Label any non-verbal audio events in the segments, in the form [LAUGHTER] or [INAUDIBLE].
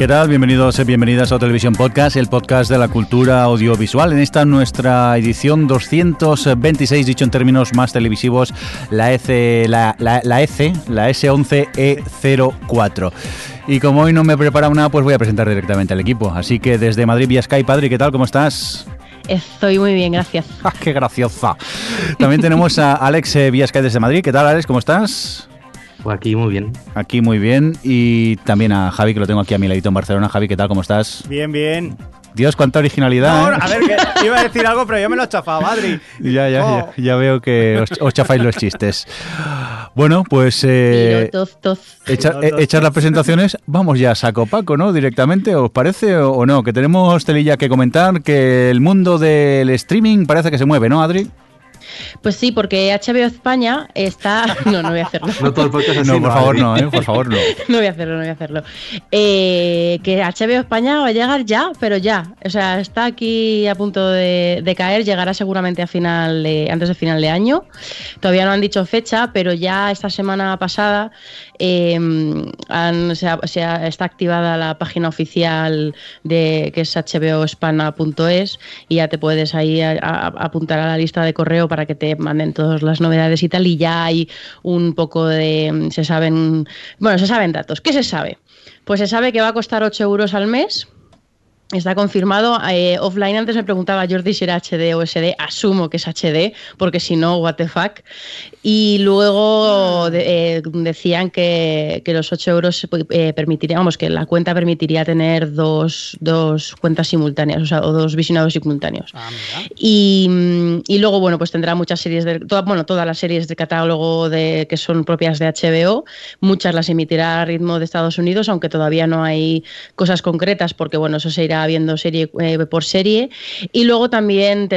¿Qué tal? Bienvenidos y bienvenidas a Televisión Podcast, el podcast de la cultura audiovisual. En esta nuestra edición 226, dicho en términos más televisivos, la EC, la, la, la EC, la S11E04. Y como hoy no me he preparado nada, pues voy a presentar directamente al equipo. Así que desde Madrid vía Skype, Padre, ¿qué tal? ¿Cómo estás? Estoy muy bien, gracias. [LAUGHS] ¡Ah, ¡Qué graciosa! También tenemos a Alex eh, desde Madrid. ¿Qué tal, Alex? ¿Cómo estás? Pues aquí muy bien. Aquí muy bien. Y también a Javi, que lo tengo aquí a mi ladito en Barcelona. Javi, ¿qué tal? ¿Cómo estás? Bien, bien. Dios, cuánta originalidad. No, ¿eh? a ver, que [LAUGHS] iba a decir algo, pero yo me lo he chafado, Adri. Ya, ya, Oh. ya, ya veo que os, os chafáis los chistes. Bueno, pues eh, Tiro, dos, hechas dos. las presentaciones, vamos ya a saco Paco, ¿no? Directamente, ¿os parece o, o no? Que tenemos telilla que comentar, que el mundo del streaming parece que se mueve, ¿no, Adri? Pues sí, porque HBO España está. [LAUGHS] No, no voy a hacerlo. No todo el podcast es así. No, por favor, no, ¿eh? Por favor, no. [LAUGHS] No voy a hacerlo, no voy a hacerlo. Eh, que HBO España va a llegar ya, pero ya. O sea, está aquí a punto de, de caer, llegará seguramente a final de- antes de final de año. Todavía no han dicho fecha, pero ya esta semana pasada eh, han- se ha- se ha- está activada la página oficial de que es hbohispana.es y ya te puedes ahí apuntar a la lista de correo para que te manden todas las novedades y tal. Y ya hay un poco de. Se saben. Bueno, se saben datos. ¿Qué se sabe? Pues se sabe que va a costar 8 euros al mes. Está confirmado. Eh, offline antes me preguntaba Jordi si era HD o SD. Asumo que es HD, porque si no, what the fuck. Y luego de- eh, decían que, que los 8 euros eh, permitirían, vamos, que la cuenta permitiría tener dos, dos cuentas simultáneas, o sea, o dos visionados simultáneos. Ah, y luego, bueno, pues tendrá muchas series, de, toda- bueno, todas las series de catálogo de, que son propias de HBO. Muchas las emitirá a ritmo de Estados Unidos, aunque todavía no hay cosas concretas, porque, bueno, eso se irá viendo serie eh, por serie. Y luego también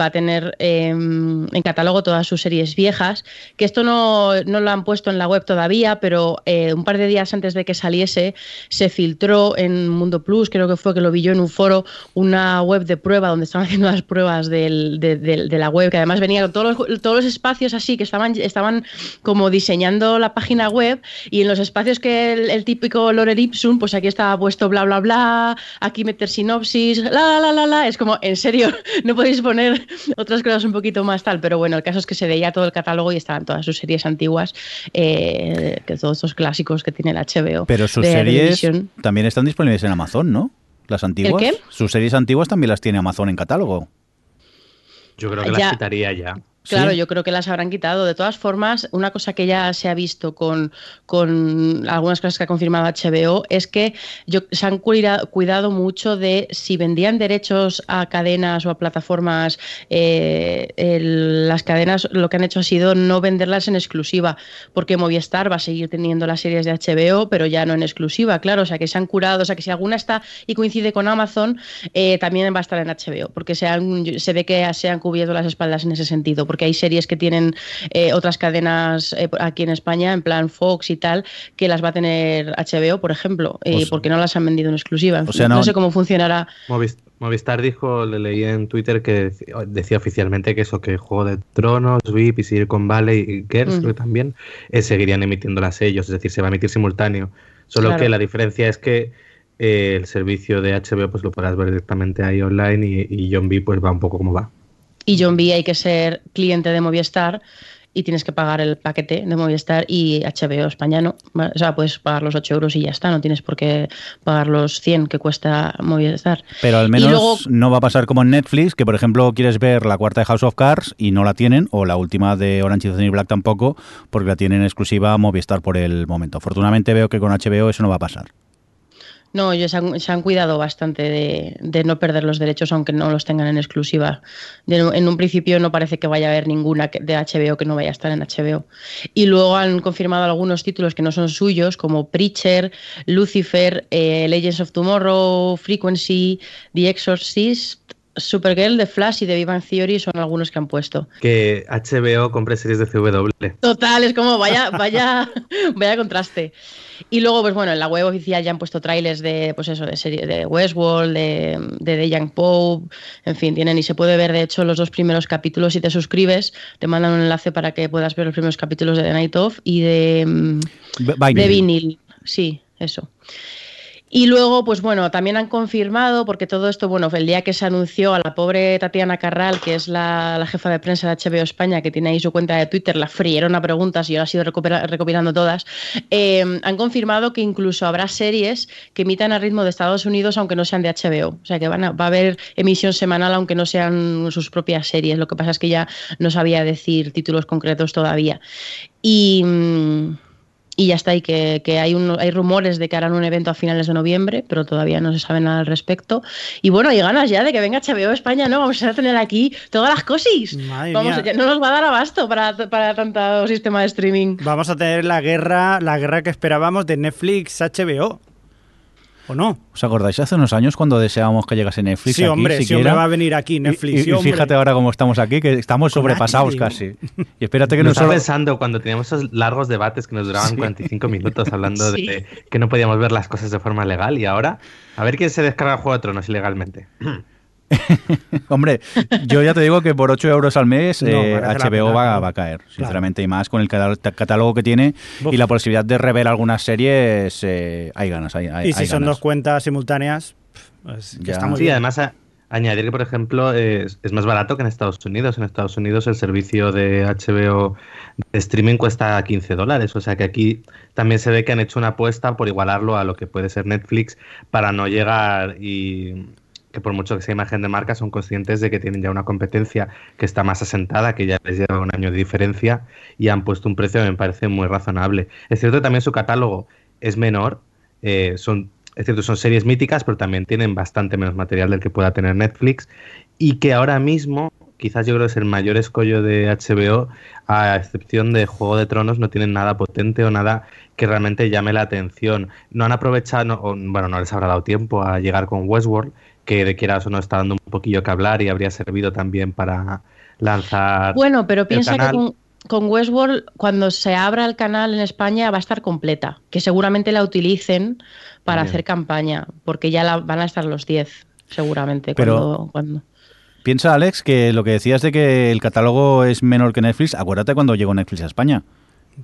va a tener eh, en catálogo todas sus series viejas, que esto no, no lo han puesto en la web todavía, pero eh, un par de días antes de que saliese se filtró en Mundo Plus, creo que fue que lo vi yo en un foro, una web de prueba donde estaban [LAUGHS] haciendo las pruebas de, la web, que además venía con todos los, todos los espacios así, que estaban, estaban como diseñando la página web y en los espacios que el, típico Lorem Ipsum, pues aquí estaba puesto bla bla bla, aquí meter sinopsis, la la la la la, es como, en serio, [LAUGHS] no podéis poner otras cosas un poquito más tal, pero bueno, el caso es que se veía todo el catálogo y estaban todas sus series antiguas, eh, que todos estos clásicos que tiene el HBO. Pero sus de series también están disponibles en Amazon, ¿no? Las antiguas. qué? Sus series antiguas también las tiene Amazon en catálogo. Yo creo que Ya. las quitaría ya. Claro, ¿Sí? yo creo que las habrán quitado. De todas formas, una cosa que ya se ha visto con, con algunas cosas que ha confirmado HBO es que yo, se han cuida- cuidado mucho de si vendían derechos a cadenas o a plataformas, eh, el- las cadenas lo que han hecho ha sido no venderlas en exclusiva, porque Movistar va a seguir teniendo las series de HBO, pero ya no en exclusiva, claro. O sea, que se han curado, o sea, que si alguna está y coincide con Amazon, eh, también va a estar en HBO, porque se, han- se ve que se han cubierto las espaldas en ese sentido, porque hay series que tienen eh, otras cadenas eh, aquí en España, en plan Fox y tal, que las va a tener HBO, por ejemplo, eh, Pues- porque no las han vendido en exclusiva. O sea, no- no sé cómo funcionará. Movis- Movistar dijo, le leí en Twitter que dec- decía oficialmente que eso, que Juego de Tronos, VIP y Silicon Valley y Girls Mm. creo que también eh, seguirían emitiéndolas ellos, es decir, se va a emitir simultáneo. Solo Claro. que la diferencia es que eh, el servicio de HBO pues lo podrás ver directamente ahí online y, y John B pues va un poco como va. Y John B hay que ser cliente de Movistar y tienes que pagar el paquete de Movistar y HBO España no. O sea, puedes pagar los 8 euros y ya está, no tienes por qué pagar los 100 que cuesta Movistar. Pero al menos luego- no va a pasar como en Netflix, que por ejemplo quieres ver la cuarta de House of Cards y no la tienen, o la última de Orange is the New Black tampoco, porque la tienen exclusiva Movistar por el momento. Afortunadamente veo que con HBO eso no va a pasar. No, ellos se han, cuidado bastante de, no perder los derechos, aunque no los tengan en exclusiva. En un principio no parece que vaya a haber ninguna de HBO que no vaya a estar en HBO. Y luego han confirmado algunos títulos que no son suyos, como Preacher, Lucifer, eh, Legends of Tomorrow, Frequency, The Exorcist, Supergirl, The Flash y The Bang Theory son algunos que han puesto. Que HBO compre series de CW. Total, es como vaya, [LAUGHS] vaya, vaya contraste. Y luego, pues bueno, en la web oficial ya han puesto trailers de, pues eso, de serie de Westworld, de, de The Young Pope, en fin, tienen y se puede ver de hecho los dos primeros capítulos si te suscribes, te mandan un enlace para que puedas ver los primeros capítulos de The Night Of y de, mm, Vinyl. de vinil. Sí, eso. Y luego, pues bueno, también han confirmado, porque todo esto, bueno, el día que se anunció a la pobre Tatiana Carral, que es la, jefa de prensa de HBO España, que tiene ahí su cuenta de Twitter, la frieron a preguntas y yo las he ido recopila- recopilando todas, eh, han confirmado que incluso habrá series que emitan a ritmo de Estados Unidos, aunque no sean de HBO. O sea, que van a- va a haber emisión semanal, aunque no sean sus propias series. Lo que pasa es que ya no sabía decir títulos concretos todavía. Y. mm, y ya está, y que, que hay, un- hay rumores de que harán un evento a finales de noviembre, pero todavía no se sabe nada al respecto. Y bueno, hay ganas ya de que venga HBO España, ¿no? Vamos a tener aquí todas las cosis. Madre Vamos, mía. ya no nos va a dar abasto para, para tanto sistema de streaming. Vamos a tener la guerra, la guerra que esperábamos de Netflix HBO. ¿O no? ¿Os acordáis hace unos años cuando deseábamos que llegase Netflix? sí, aquí, hombre, si siquiera? hombre va a venir aquí Netflix. Y- y, sí, y fíjate ahora cómo estamos aquí, que estamos Con sobrepasados casi. Y espérate que Nos no estaba solo... pensando cuando teníamos esos largos debates que nos duraban 45 minutos hablando Sí. de que no podíamos ver las cosas de forma legal y ahora a ver quién se descarga el Juego de Tronos ilegalmente. [CLEARS THROAT] [LAUGHS] Hombre, yo ya te digo que por 8 euros al mes No, eh, HBO pena, va, a caer, sinceramente, y más con el catálogo que tiene y la posibilidad de rever algunas series, eh, hay ganas. Hay, hay- Y si hay son ganas. dos cuentas simultáneas, pues, que está muy Sí, bien. además a- añadir que, por ejemplo, es, es más barato que en Estados Unidos. En Estados Unidos el servicio de HBO de streaming cuesta 15 dólares. O sea que aquí también se ve que han hecho una apuesta por igualarlo a lo que puede ser Netflix para no llegar y que por mucho que sea imagen de marca son conscientes de que tienen ya una competencia que está más asentada, que ya les lleva un año de diferencia y han puesto un precio que me parece muy razonable. Es cierto que también su catálogo es menor, eh, son, es cierto, son series míticas, pero también tienen bastante menos material del que pueda tener Netflix y que ahora mismo, quizás yo creo que es el mayor escollo de HBO, a excepción de Juego de Tronos, no tienen nada potente o nada que realmente llame la atención. No han aprovechado, no- bueno, no les habrá dado tiempo a llegar con Westworld, que de quieras o no está dando un poquillo que hablar y habría servido también para lanzar Bueno, pero el piensa que con, con Westworld, cuando se abra el canal en España, va a estar completa. Que seguramente la utilicen para Bien. hacer campaña, porque ya la, van a estar los 10, seguramente. Pero- cuando, cuando- Piensa, Alex, que lo que decías de que el catálogo es menor que Netflix, acuérdate cuando llegó Netflix a España.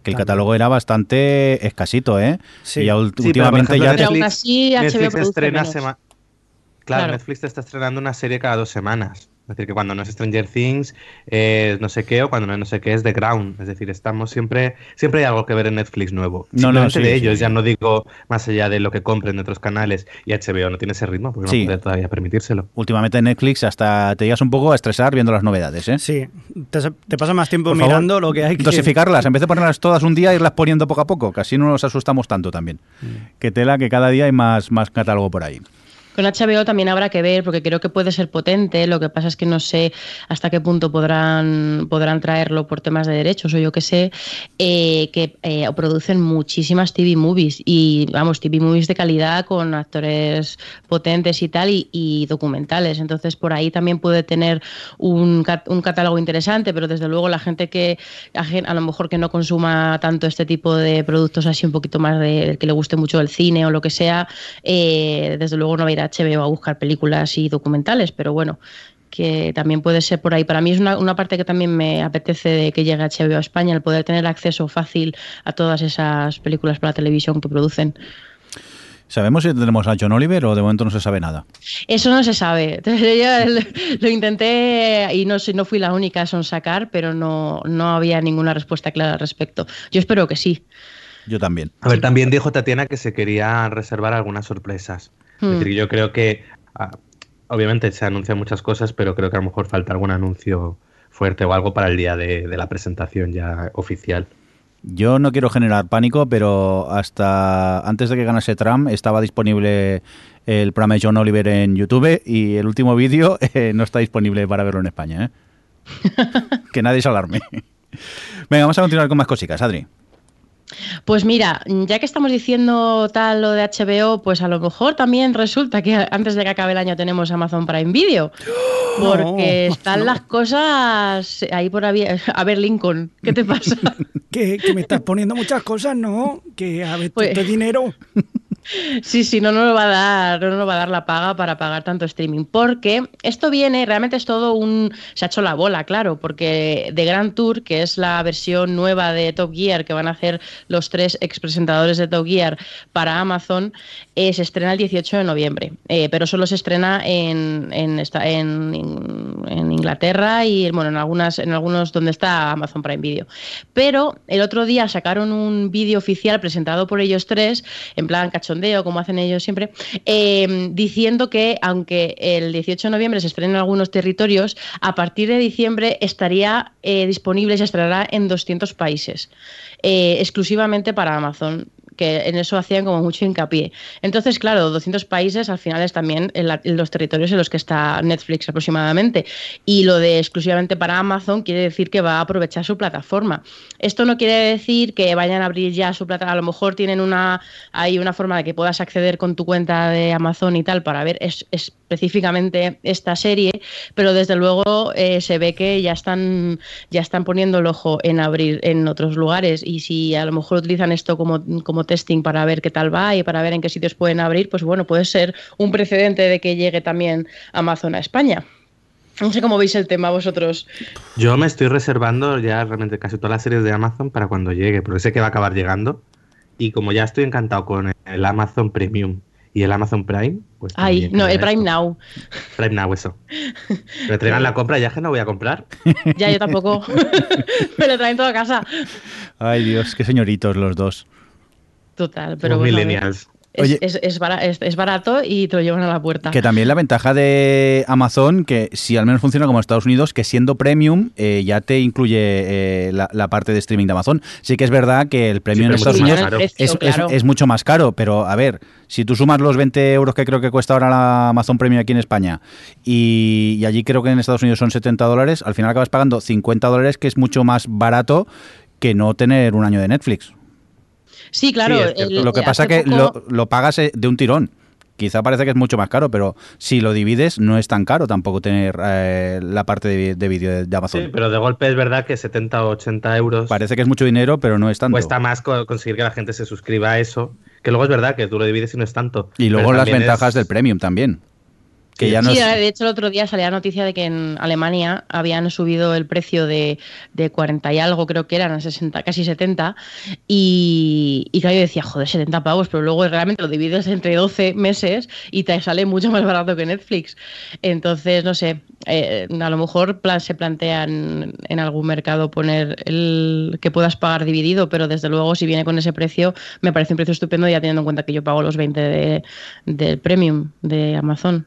Que el catálogo era bastante escasito, ¿eh? Sí. Y Sí, pero, por últimamente ejemplo, ya... Pero te- aún Netflix- así, HBO Netflix produce estrena menos. sema- Claro, Claro. Netflix te está estrenando una serie cada dos semanas. Es decir, que cuando no es Stranger Things, eh, no sé qué, o cuando no es no sé qué, es The Ground. Es decir, estamos siempre, siempre hay algo que ver en Netflix nuevo. No, no, sí, de sí, ellos, sí. ya no digo más allá de lo que compren de otros canales. Y HBO no tiene ese ritmo porque Sí. no puede todavía permitírselo. Últimamente Netflix hasta te llegas un poco a estresar viendo las novedades, ¿eh? Sí, te, te pasa más tiempo Por favor, mirando lo que hay que... Dosificarlas, en vez de [LAUGHS] ponerlas todas un día, irlas poniendo poco a poco, que así no nos asustamos tanto también. Mm. Que tela que cada día hay más, más catálogo por ahí. Con HBO también habrá que ver, porque creo que puede ser potente. Lo que pasa es que no sé hasta qué punto podrán, podrán traerlo por temas de derechos o yo qué sé, eh, que eh, producen muchísimas TV movies y, vamos, TV movies de calidad con actores potentes y tal y, documentales. Entonces, por ahí también puede tener un, un catálogo interesante, pero desde luego la gente que a lo mejor que no consuma tanto este tipo de productos así un poquito más de que le guste mucho el cine o lo que sea, eh, desde luego no va a ir HBO a buscar películas y documentales, pero bueno, que también puede ser por ahí. Para mí es una, una parte que también me apetece de que llegue HBO a España, el poder tener acceso fácil a todas esas películas para la televisión que producen. ¿Sabemos si tenemos a John Oliver o de momento no se sabe nada? Eso no se sabe. [LAUGHS] Yo lo intenté y no, no fui la única a sacar, pero no, no había ninguna respuesta clara al respecto. Yo espero que sí. Yo también. A ver, también dijo Tatiana que se quería reservar algunas sorpresas. Es Hmm. decir, yo creo que ah, obviamente se anuncian muchas cosas, pero creo que a lo mejor falta algún anuncio fuerte o algo para el día de, de la presentación ya oficial. Yo no quiero generar pánico, pero hasta antes de que ganase Trump estaba disponible el programa de John Oliver en YouTube y el último vídeo [LAUGHS] eh, no está disponible para verlo en España. ¿eh? [LAUGHS] que nadie se alarme. Venga, vamos a continuar con más cositas, Adri. Pues mira, ya que estamos diciendo tal lo de HBO, pues a lo mejor también resulta que [LAUGHS] antes de que acabe el año tenemos Amazon Prime Video. [GASPS] Porque están las cosas ahí por ahí. [LAUGHS] A ver, Lincoln, ¿qué te pasa? [LAUGHS] que, me estás poniendo muchas cosas, ¿no? Que a ver, pues, este dinero. Sí, sí, no nos va a dar, no va a dar la paga para pagar tanto streaming, porque esto viene, realmente es todo un, se ha hecho la bola, claro, porque The Grand Tour, que es la versión nueva de Top Gear que van a hacer los tres expresentadores de Top Gear para Amazon, eh, se estrena el 18 de noviembre, eh, pero solo se estrena en, en, en, Inglaterra y bueno, en algunas, en algunos donde está Amazon Prime Video. Pero el otro día sacaron un vídeo oficial presentado por ellos tres, en plan cacho como hacen ellos siempre, eh, diciendo que aunque el 18 de noviembre se estrena en algunos territorios, a partir de diciembre estaría eh, disponible y se estrenará en 200 países, eh, exclusivamente para Amazon que en eso hacían como mucho hincapié. Entonces, claro, 200 países al final es también en, los territorios en los que está Netflix aproximadamente. Y lo de exclusivamente para Amazon quiere decir que va a aprovechar su plataforma. Esto no quiere decir que vayan a abrir ya su plataforma. A lo mejor tienen una, hay una forma de que puedas acceder con tu cuenta de Amazon y tal para ver específicamente esta serie, pero desde luego eh, se ve que ya están, ya están poniendo el ojo en abrir en otros lugares. Y si a lo mejor utilizan esto como, como testing para ver qué tal va y para ver en qué sitios pueden abrir, pues bueno, puede ser un precedente de que llegue también Amazon a España. No sé cómo veis el tema vosotros. Yo me estoy reservando ya realmente casi todas las series de Amazon para cuando llegue, porque sé que va a acabar llegando. Y como ya estoy encantado con el Amazon Premium y el Amazon Prime, pues. Ay, no, el Prime Now. Prime Now, eso. [LAUGHS] Me traigan la compra ya que no voy a comprar. Ya, yo tampoco. [LAUGHS] Me lo traen todo a casa. Ay, Dios, qué señoritos los dos. Total, pero bueno, millennials. Es, es, barato y te lo llevan a la puerta. Que también la ventaja de Amazon, que si al menos funciona como Estados Unidos, que siendo premium eh, ya te incluye eh, la, parte de streaming de Amazon. Sí que es verdad que el premium en Estados Unidos es, mucho más caro, pero a ver, si tú sumas los 20 euros que creo que cuesta ahora la Amazon Premium aquí en España y, y allí creo que en Estados Unidos son 70 dólares, al final acabas pagando 50 dólares, que es mucho más barato que no tener un año de Netflix. Sí, claro. lo que pasa es que lo, pagas eh, de un tirón. Quizá parece que es mucho más caro, pero si lo divides no es tan caro tampoco tener eh, la parte de, vídeo de, Amazon. Sí, pero de golpe es verdad que 70 o 80 euros... Parece que es mucho dinero, pero no es tanto. Cuesta más conseguir que la gente se suscriba a eso, que luego es verdad que tú lo divides y no es tanto. Y luego las ventajas del premium también sí, de hecho el otro día salía la noticia de que en Alemania habían subido el precio de, de 40 y algo, creo que eran 60, casi 70, y, y claro, yo decía, joder, 70 pavos, pero luego realmente lo divides entre 12 meses y te sale mucho más barato que Netflix. Entonces, no sé, eh, a lo mejor plan, se plantean en algún mercado poner el que puedas pagar dividido, pero desde luego si viene con ese precio, me parece un precio estupendo ya teniendo en cuenta que yo pago los 20 de, del premium de Amazon.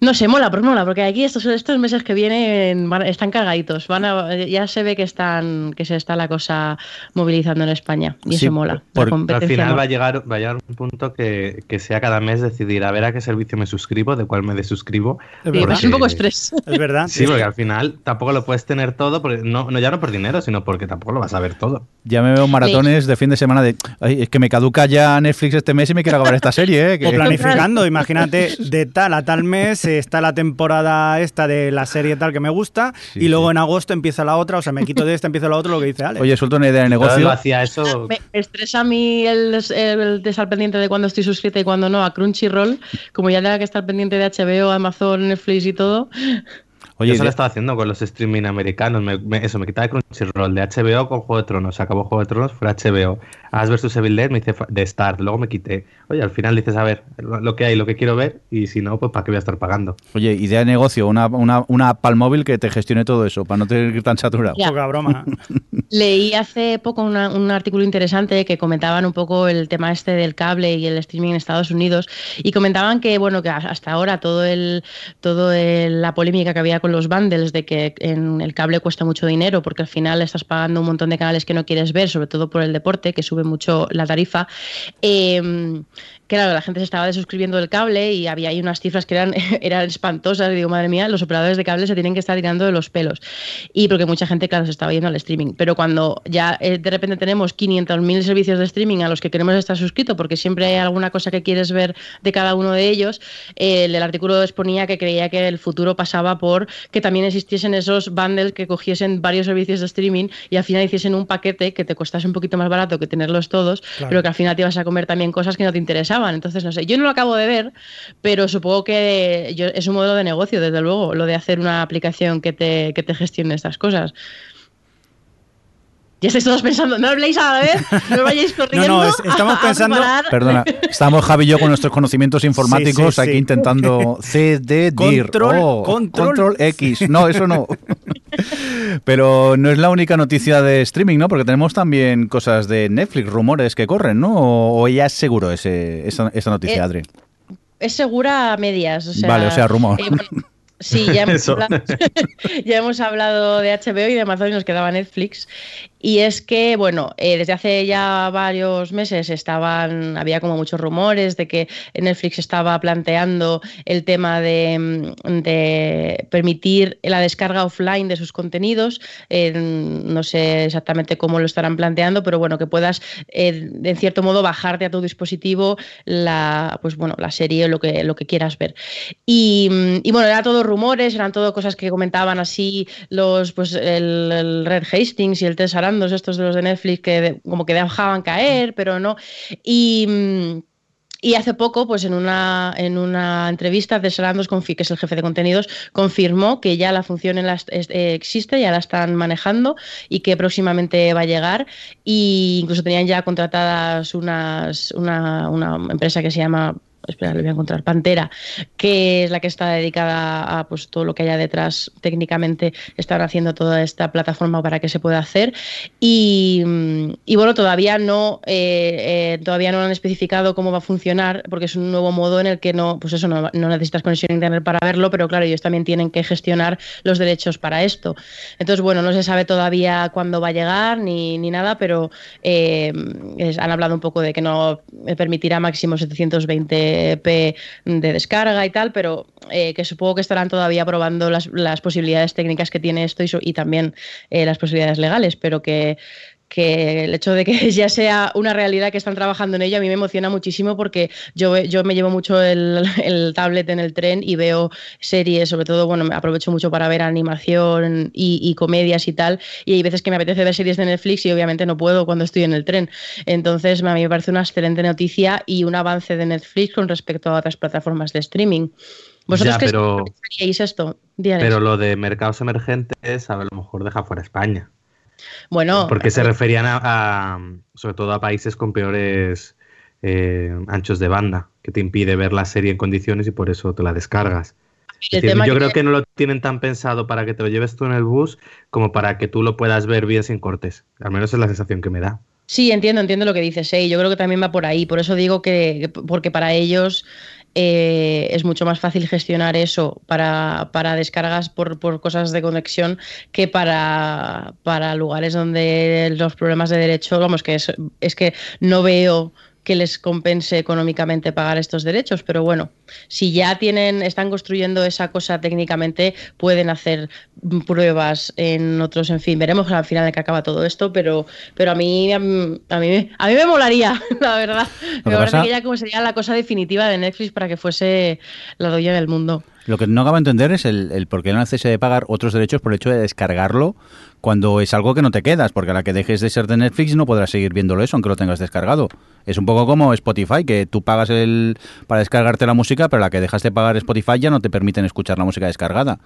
No sé, mola, pues mola, porque aquí estos, estos meses que vienen están cargaditos. Van ya se ve que están que se está la cosa movilizando en España y eso mola. al final va a llegar va a llegar un punto que, sea cada mes decidir a ver a qué servicio me suscribo, de cuál me desuscribo. Es un poco estrés. Es verdad. Sí, porque al final tampoco lo puedes tener todo, porque no, no ya no por dinero, sino porque tampoco lo vas a ver todo. Ya me veo maratones de fin de semana de es que me caduca ya Netflix este mes y me quiero acabar esta serie. ¿eh? [LAUGHS] O [LAUGHS] planificando, imagínate, de tal a tal mes está la temporada esta de la serie tal que me gusta y luego en agosto empieza la otra, o sea, me quito de esta, empieza la otra, lo que dice Alex. Oye, suelto una idea de negocio. hacía eso. Me estresa a mí el, el, de estar pendiente de cuándo estoy suscrita y cuándo no a Crunchyroll, como ya tenga que estar pendiente de HBO, Amazon, Netflix y todo. Oye, eso lo estaba haciendo con los streaming americanos. eso, me quitaba de Crunchyroll de HBO con Juego de Tronos. Acabó Juego de Tronos, fue HBO. As vs Evil Dead me hice de Start, luego me quité. Oye, al final dices, a ver, lo que hay, lo que quiero ver, y si no, pues ¿para qué voy a estar pagando? Oye, idea de negocio, una, una, una app al móvil que te gestione todo eso, para no tener que ir tan saturado. Poca broma. [LAUGHS] Leí hace poco un artículo interesante que comentaban un poco el tema este del cable y el streaming en Estados Unidos, y comentaban que, bueno, que hasta ahora todo el, todo la polémica que había con con los bundles de que en el cable cuesta mucho dinero porque al final estás pagando un montón de canales que no quieres ver, sobre todo por el deporte, que sube mucho la tarifa. Eh, claro, la gente se estaba desuscribiendo del cable y había ahí unas cifras que eran, [LAUGHS] espantosas. Y digo, madre mía, los operadores de cable se tienen que estar tirando de los pelos. Y porque mucha gente, claro, se estaba yendo al streaming. Pero cuando ya eh, de repente tenemos 500.000 servicios de streaming a los que queremos estar suscritos, porque siempre hay alguna cosa que quieres ver de cada uno de ellos, eh, el artículo exponía que creía que el futuro pasaba por que también existiesen esos bundles que cogiesen varios servicios de streaming y al final hiciesen un paquete que te costase un poquito más barato que tenerlos todos, pero que al final te ibas a comer también cosas que no te interesaban entonces, no sé, yo no lo acabo de ver, pero supongo que es un modelo de negocio, desde luego, lo de hacer una aplicación que te, que te gestione estas cosas. Ya estáis todos pensando, no habléis a la vez, no vayáis corriendo. [LAUGHS] No, no, estamos pensando. Perdona, [LAUGHS] estamos Javi y yo con nuestros conocimientos informáticos aquí intentando [LAUGHS] CD, control, control, X. No, eso no. Pero no es la única noticia de streaming, ¿no? Porque tenemos también cosas de Netflix, rumores que corren, ¿no? ¿O, ya es seguro ese, esa, noticia, eh, Adri? Es segura a medias. vale, o sea, rumor. Eh, sí, ya [LAUGHS] hemos, hablado, [LAUGHS] ya hemos, hablado, de HBO y de Amazon y nos quedaba Netflix. Y es que, bueno, eh, desde hace ya varios meses estaban, había como muchos rumores de que Netflix estaba planteando el tema de, mm, permitir la descarga offline de sus contenidos. no sé exactamente cómo lo estarán planteando, pero bueno, que puedas, eh, en cierto modo, bajarte a tu dispositivo la, pues bueno, la serie o lo que, lo que quieras ver. Y, mm, bueno, eran todos rumores, eran todo cosas que comentaban así los, pues el, Red Hastings y el Estos de los de Netflix que como que dejaban caer, pero no. Y. Hace poco, pues en una, en una entrevista, de Sarandos, que es el jefe de contenidos, confirmó que ya la función en eh, existe, ya la están manejando y que próximamente va a llegar. Y incluso tenían ya contratadas una, una empresa que se llama espera, le voy a encontrar, Pantera, que es la que está dedicada a pues, todo lo que haya detrás técnicamente, están haciendo toda esta plataforma para que se pueda hacer. Y, bueno, todavía no, eh, eh, todavía no han especificado cómo va a funcionar, porque es un nuevo modo en el que no, pues eso, no, necesitas conexión a internet para verlo, pero claro, ellos también tienen que gestionar los derechos para esto. Entonces, bueno, no se sabe todavía cuándo va a llegar ni, ni nada, pero eh, han hablado un poco de que no permitirá máximo 720 de descarga y tal, pero eh, que supongo que estarán todavía probando las, posibilidades técnicas que tiene esto y, también eh, las posibilidades legales, pero que que el hecho de que [LAUGHS] ya sea una realidad que están trabajando en ello a mí me emociona muchísimo porque yo, yo me llevo mucho el, [LAUGHS] tablet en el tren y veo series, sobre todo, bueno, me aprovecho mucho para ver animación y, comedias y tal, y hay veces que me apetece ver series de Netflix y obviamente no puedo cuando estoy en el tren. Entonces, a mí me parece una excelente noticia y un avance de Netflix con respecto a otras plataformas de streaming. ¿Vosotros ya, pero, esto? Pero lo de mercados emergentes a lo mejor deja fuera España. Bueno. Porque se eh, referían a, sobre todo a países con peores eh, anchos de banda, que te impide ver la serie en condiciones y por eso te la descargas. yo creo que no lo tienen tan pensado para que te lo lleves tú en el bus como para que tú lo puedas ver bien sin cortes. Al menos es la sensación que me da. Sí, entiendo, entiendo lo que dices. ¿eh? Yo creo que también va por ahí. Por eso digo que, porque para ellos eh, es mucho más fácil gestionar eso para, para descargas por, por, cosas de conexión que para, para lugares donde los problemas de derecho, vamos, que es, es que no veo que les compense económicamente pagar estos derechos, pero bueno, si ya tienen, están construyendo esa cosa técnicamente, pueden hacer pruebas en otros, en fin, veremos al final de que acaba todo esto, pero, pero a mí a mí, a mí me molaría, [LAUGHS] la verdad. Me parece que ya como sería la cosa definitiva de Netflix para que fuese la doña del mundo. Lo que no acabo de entender es el, el por qué no haces de pagar otros derechos por el hecho de descargarlo cuando es algo que no te quedas, porque a la que dejes de ser de Netflix no podrás seguir viéndolo eso, aunque lo tengas descargado. Es un poco como Spotify, que tú pagas el para descargarte la música, pero a la que dejas de pagar Spotify ya no te permiten escuchar la música descargada.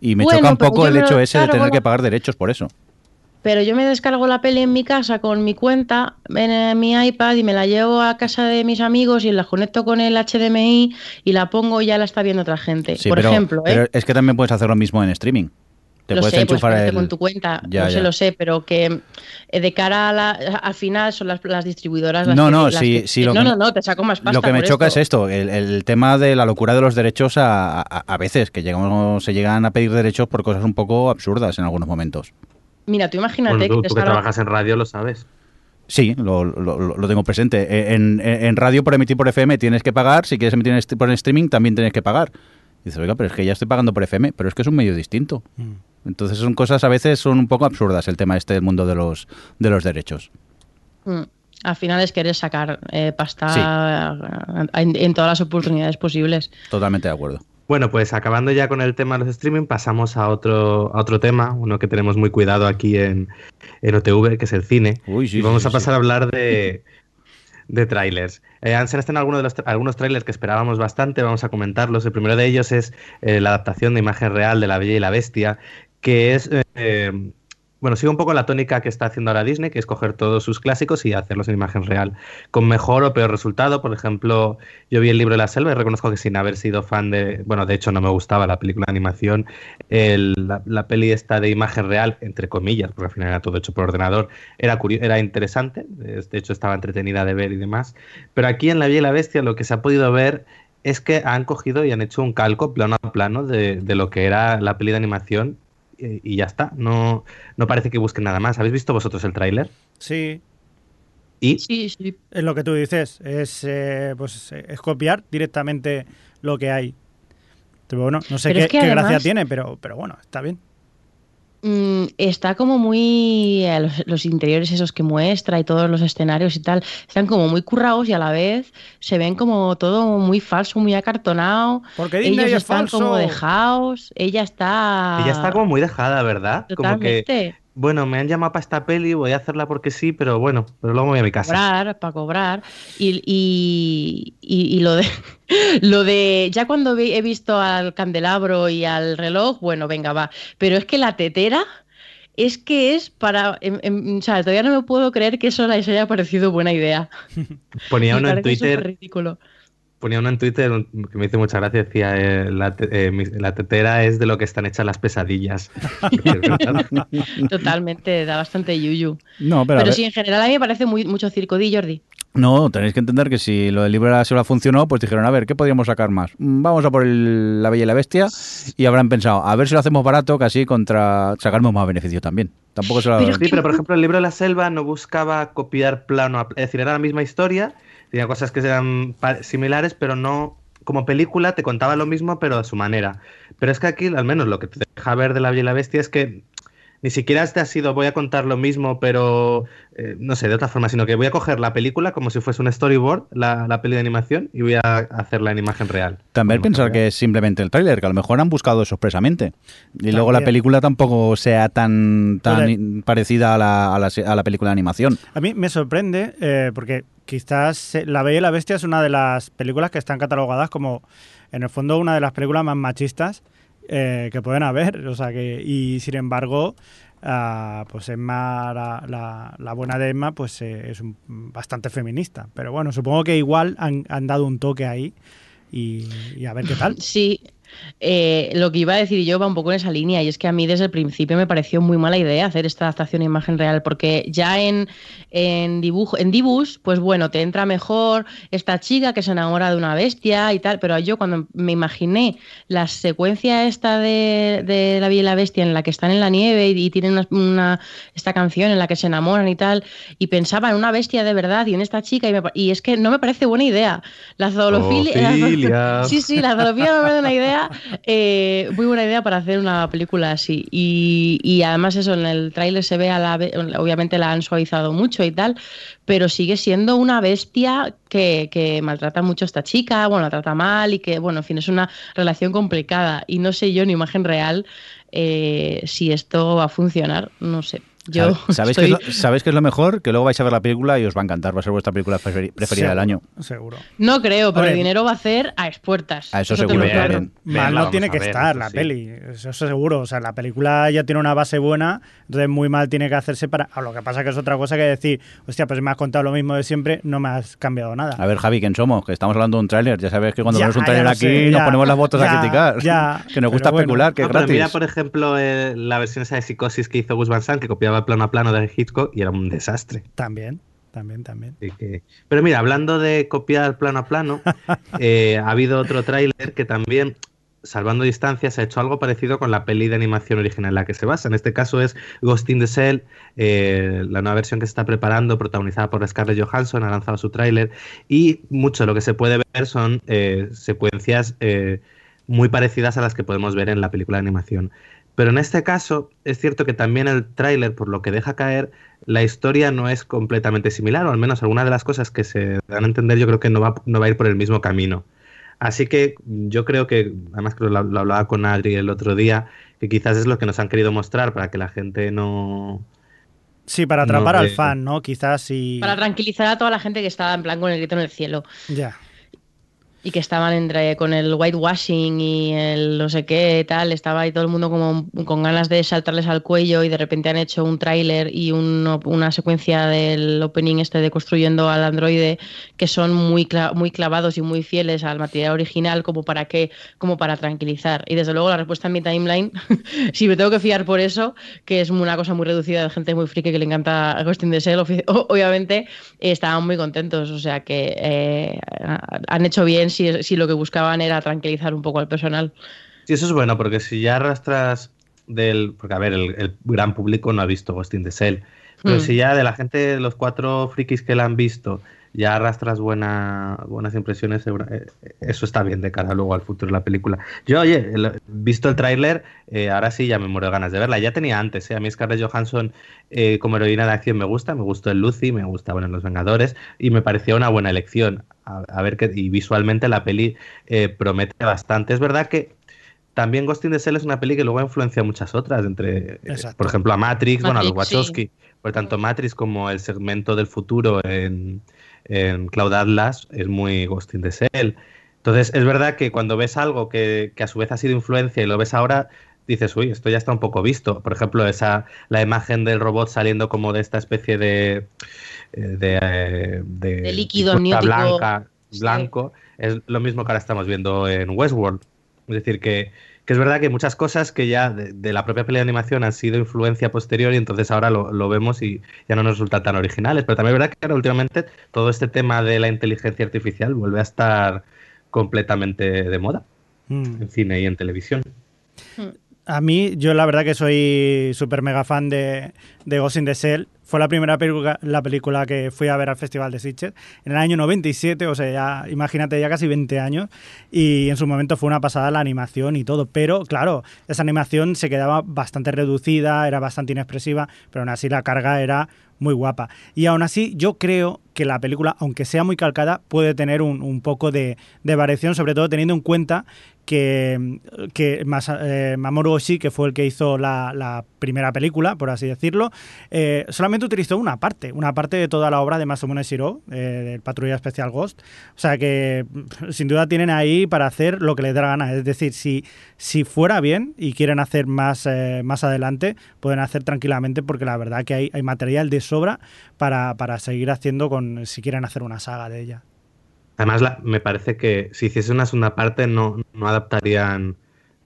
Y me choca un poco el hecho ese de tener que pagar derechos por eso. Pero yo me descargo la peli en mi casa con mi cuenta, en mi iPad y me la llevo a casa de mis amigos y la conecto con el HDMI y la pongo y ya la está viendo otra gente. por ejemplo. ¿eh? Pero es que también puedes hacer lo mismo en streaming. Te lo puedes sé, enchufar el- con tu cuenta, Ya, no ya. se lo sé, pero que eh, de cara a la, al final son las, las distribuidoras las No, que- no, las sí, que- sí, lo no, que- no, no, te saco más pasta Lo que me choca esto. es esto, el, el tema de la locura de los derechos a, a- a veces, que llegamos, se llegan a pedir derechos por cosas un poco absurdas en algunos momentos. Mira, tú imagínate Bueno, tú, que tú te que trabajas en radio lo sabes. Sí, lo, lo- lo tengo presente. Eh, En, en- en radio por emitir por FM tienes que pagar, si quieres emitir por streaming también tienes que pagar. Dices, oiga, pero es que ya estoy pagando por FM, pero es que es un medio distinto. Mm. Entonces son cosas a veces son un poco absurdas el tema este del mundo de los, de los derechos. Mm. Al final es querer sacar eh, pasta en, en todas las oportunidades posibles. Totalmente de acuerdo. Bueno, pues acabando ya con el tema de los streaming, pasamos a otro, a otro tema, uno que tenemos muy cuidado aquí en, en OTV, que es el cine. Uy, sí, y vamos sí, a pasar a hablar de, [LAUGHS] de trailers. Eh, han estrenado algunos de los algunos trailers que esperábamos bastante, vamos a comentarlos. El primero de ellos es eh, la adaptación de imagen real de La Bella y la Bestia, que es... eh, bueno, sigue un poco la tónica que está haciendo ahora Disney, que es coger todos sus clásicos y hacerlos en imagen real, con mejor o peor resultado. Por ejemplo, yo vi el libro de la selva y reconozco que sin haber sido fan de, bueno, de hecho no me gustaba la película de animación, la, peli esta de imagen real, entre comillas, porque al final era todo hecho por ordenador, era, era interesante, de hecho estaba entretenida de ver y demás. Pero aquí en La Bella y la Bestia lo que se ha podido ver es que han cogido y han hecho un calco plano a plano de, de lo que era la peli de animación y, y ya está. No, no parece que busquen nada más. ¿Habéis visto vosotros el tráiler? Sí, Y Sí, sí. es lo que tú dices, es, eh, pues, eh, es copiar directamente lo que hay. Pero bueno, no sé Pero qué, es que qué gracia tiene, pero, pero bueno, está bien. Mm, está como muy. eh, Los, los interiores esos que muestra y todos los escenarios y tal, están como muy currados y a la vez se ven como todo muy falso, muy acartonado. Porque Disney Ellos es están falso. como dejados. Ella está. ella está como muy dejada, ¿verdad? Como que, Totalmente. Bueno, me han llamado para esta peli, voy a hacerla porque sí, pero bueno, pero luego me voy a mi casa. cobrar, para cobrar. Y, y, y- y lo de [LAUGHS] lo de ya cuando he visto al candelabro y al reloj, bueno, venga, va. Pero es que la tetera es que es para. em- em, o sea, todavía no me puedo creer que eso les haya parecido buena idea. Ponía [LAUGHS] uno en Twitter, ridículo. Ponía uno en Twitter que me hizo mucha gracia, decía, eh, la, te- eh, mi- la tetera es de lo que están hechas las pesadillas. [LAUGHS] Totalmente, da bastante yuyu. No, pero, Pero sí, en general a mí me parece muy, mucho circo, Di Jordi. no, tenéis que entender que si lo del libro de la selva funcionó, pues dijeron, a ver, ¿qué podríamos sacar más? Mm, Vamos a por el- la bella y la bestia y habrán pensado, a ver si lo hacemos barato, que así contra sacarnos más beneficio también. Tampoco se lo Pero es Sí, pero por ejemplo, el libro de la selva no buscaba copiar plano, a- es decir, era la misma historia, tenía cosas que eran similares, pero no como película te contaba lo mismo, pero a su manera. Pero es que aquí, al menos lo que te deja ver de la Bella y la Bestia es que ni siquiera este ha sido voy a contar lo mismo, pero eh, no sé, de otra forma, sino que voy a coger la película como si fuese un storyboard, la, la peli de animación, y voy a hacerla en imagen real. También pensar real. que es simplemente el tráiler, que a lo mejor han buscado eso expresamente. Y luego la película tampoco sea tan, tan parecida a la, a, la, a la película de animación. A mí me sorprende eh, porque quizás eh, La Bella y la Bestia es una de las películas que están catalogadas como, en el fondo, una de las películas más machistas eh, que pueden haber. O sea que, y sin embargo, ah, pues Emma, la, buena de Emma, pues eh, es un- bastante feminista. Pero bueno, supongo que igual han, han dado un toque ahí y, y a ver qué tal. Sí, eh, lo que iba a decir yo va un poco en esa línea y es que a mí desde el principio me pareció muy mala idea hacer esta adaptación a imagen real porque ya en, en dibujo en dibus pues bueno te entra mejor esta chica que se enamora de una bestia y tal pero yo cuando me imaginé la secuencia esta de, de la Bella y la Bestia en la que están en la nieve y, y tienen una, una- esta canción en la que se enamoran y tal y pensaba en una bestia de verdad y en esta chica y, me y es que no me parece buena idea la zoofilia [LAUGHS] Zoofilia. Sí, sí, la zoofilia me parece una idea, eh, muy buena idea para hacer una película así. Y, además eso, en el tráiler se ve, a la, obviamente la han suavizado mucho y tal, pero sigue siendo una bestia que, que maltrata mucho a esta chica, bueno, la trata mal y que, bueno, en fin, es una relación complicada. Y no sé yo, en imagen real, eh, si esto va a funcionar, no sé. Yo [LAUGHS] ¿Sabéis, estoy- que es lo, ¿Sabéis que es lo mejor? Que luego vais a ver la película y os va a encantar. Va a ser vuestra película preferi- preferida del año. Seguro. No creo, pero el dinero va a hacer a expuertas. A eso tenlo seguro. Mal no vamos tiene a que ver, estar eso la sí. peli, eso seguro. O sea, la película ya tiene una base buena, entonces muy mal tiene que hacerse para. a lo que pasa que es otra cosa que decir, hostia, pues me has contado lo mismo de siempre, no me has cambiado nada. A ver, Javi, ¿quién somos? Que estamos hablando de un tráiler. Ya sabes que cuando Ya, vemos un tráiler aquí sé, nos ponemos las botas ya, a criticar. ya, [LAUGHS] que nos gusta bueno. especular, que es No, pero gratis. mira, por ejemplo, eh, la versión esa de Psicosis que hizo Gus Van Sant, que copiaba plano a plano de Hitchcock y era un desastre. También, también, también. Que- Pero mira, hablando de copiar plano a plano, [LAUGHS] eh, ha habido otro tráiler que también, salvando distancias, ha hecho algo parecido con la peli de animación original en la que se basa. En este caso es Ghost in the Shell, eh, la nueva versión que se está preparando, protagonizada por Scarlett Johansson, ha lanzado su tráiler y mucho de lo que se puede ver son eh, secuencias eh, muy parecidas a las que podemos ver en la película de animación. Pero en este caso es cierto que también el tráiler, por lo que deja caer, la historia no es completamente similar, o al menos alguna de las cosas que se dan a entender yo creo que no va, no va a ir por el mismo camino. Así que yo creo que, además que lo, lo hablaba con Adri el otro día, que quizás es lo que nos han querido mostrar para que la gente no... Sí, para No, atrapar al eh, fan, ¿no? Quizás sí. Para tranquilizar a toda la gente que estaba en plan con el grito en el cielo. Ya. Y que estaban entre con el whitewashing y el no sé qué tal, estaba ahí todo el mundo como con ganas de saltarles al cuello y de repente han hecho un tráiler y un- una secuencia del opening este de construyendo al androide que son muy muy clavados y muy fieles al material original como para qué, como para tranquilizar. Y desde luego la respuesta en mi timeline, [LAUGHS] si me tengo que fiar por eso, que es una cosa muy reducida de gente muy friki que le encanta Shell, ofi- o- obviamente eh, estaban muy contentos, o sea que eh, han hecho bien si, lo que buscaban era tranquilizar un poco al personal. Sí, eso es bueno, porque si ya arrastras del... Porque, a ver, el, gran público no ha visto Ghost in the pero Mm. si ya de la gente, los cuatro frikis que la han visto, ya arrastras buena, buenas impresiones, segura- eh, eso está bien de cara luego al futuro de la película. Yo, oye, el- visto el tráiler, eh, ahora sí ya me muero de ganas de verla. Ya tenía antes, ¿eh? a mí Scarlett Johansson eh, como heroína de acción me gusta, me gustó en Lucy, me gusta bueno, en Los Vengadores, y me pareció una buena elección. A, a ver que, y visualmente la peli eh, promete bastante. Es verdad que también Ghost in the Shell es una peli que luego influencia a muchas otras, entre, eh, Exacto. por ejemplo, a Matrix, bueno, a los sí. Wachowski. Por tanto, Matrix como el segmento del futuro en, en Cloud Atlas es muy Ghost in the Shell. Entonces, es verdad que cuando ves algo que, que a su vez ha sido influencia y lo ves ahora, dices, uy, esto ya está un poco visto. Por ejemplo, esa la imagen del robot saliendo como de esta especie de... eh, de, eh, de, De líquido blanca, Sí. blanco, es lo mismo que ahora estamos viendo en Westworld. Es decir, que, que es verdad que hay muchas cosas que ya de, de la propia peli de animación han sido influencia posterior y entonces ahora lo, lo vemos y ya no nos resultan tan originales. Pero también es verdad que ahora últimamente todo este tema de la inteligencia artificial vuelve a estar completamente de moda Mm. en cine y en televisión. A mí, yo la verdad que soy súper mega fan de, de Ghost in the Shell. Fue la primera película, la película que fui a ver al Festival de Sitges en el año 97, o sea, ya, imagínate, ya casi 20 años. Y en su momento fue una pasada la animación y todo. Pero, claro, esa animación se quedaba bastante reducida, era bastante inexpresiva, pero aún así la carga era muy guapa. Y aún así, yo creo que la película, aunque sea muy calcada, puede tener un, un poco de, de variación, sobre todo teniendo en cuenta que, que Masa- eh, Mamoru Oshii, que fue el que hizo la, primera película, por así decirlo, eh, solamente utilizó una parte, una parte de toda la obra de Masamune Shiro, eh, del Patrulla Especial Ghost. O sea que [LAUGHS] sin duda tienen ahí para hacer lo que les dé la gana. Es decir, si, si fuera bien y quieren hacer más, eh, más adelante, pueden hacer tranquilamente porque la verdad que hay, hay material de sobra para, para seguir haciendo con si quieren hacer una saga de ella. Además, la- me parece que si hiciese una segunda parte no, no adaptarían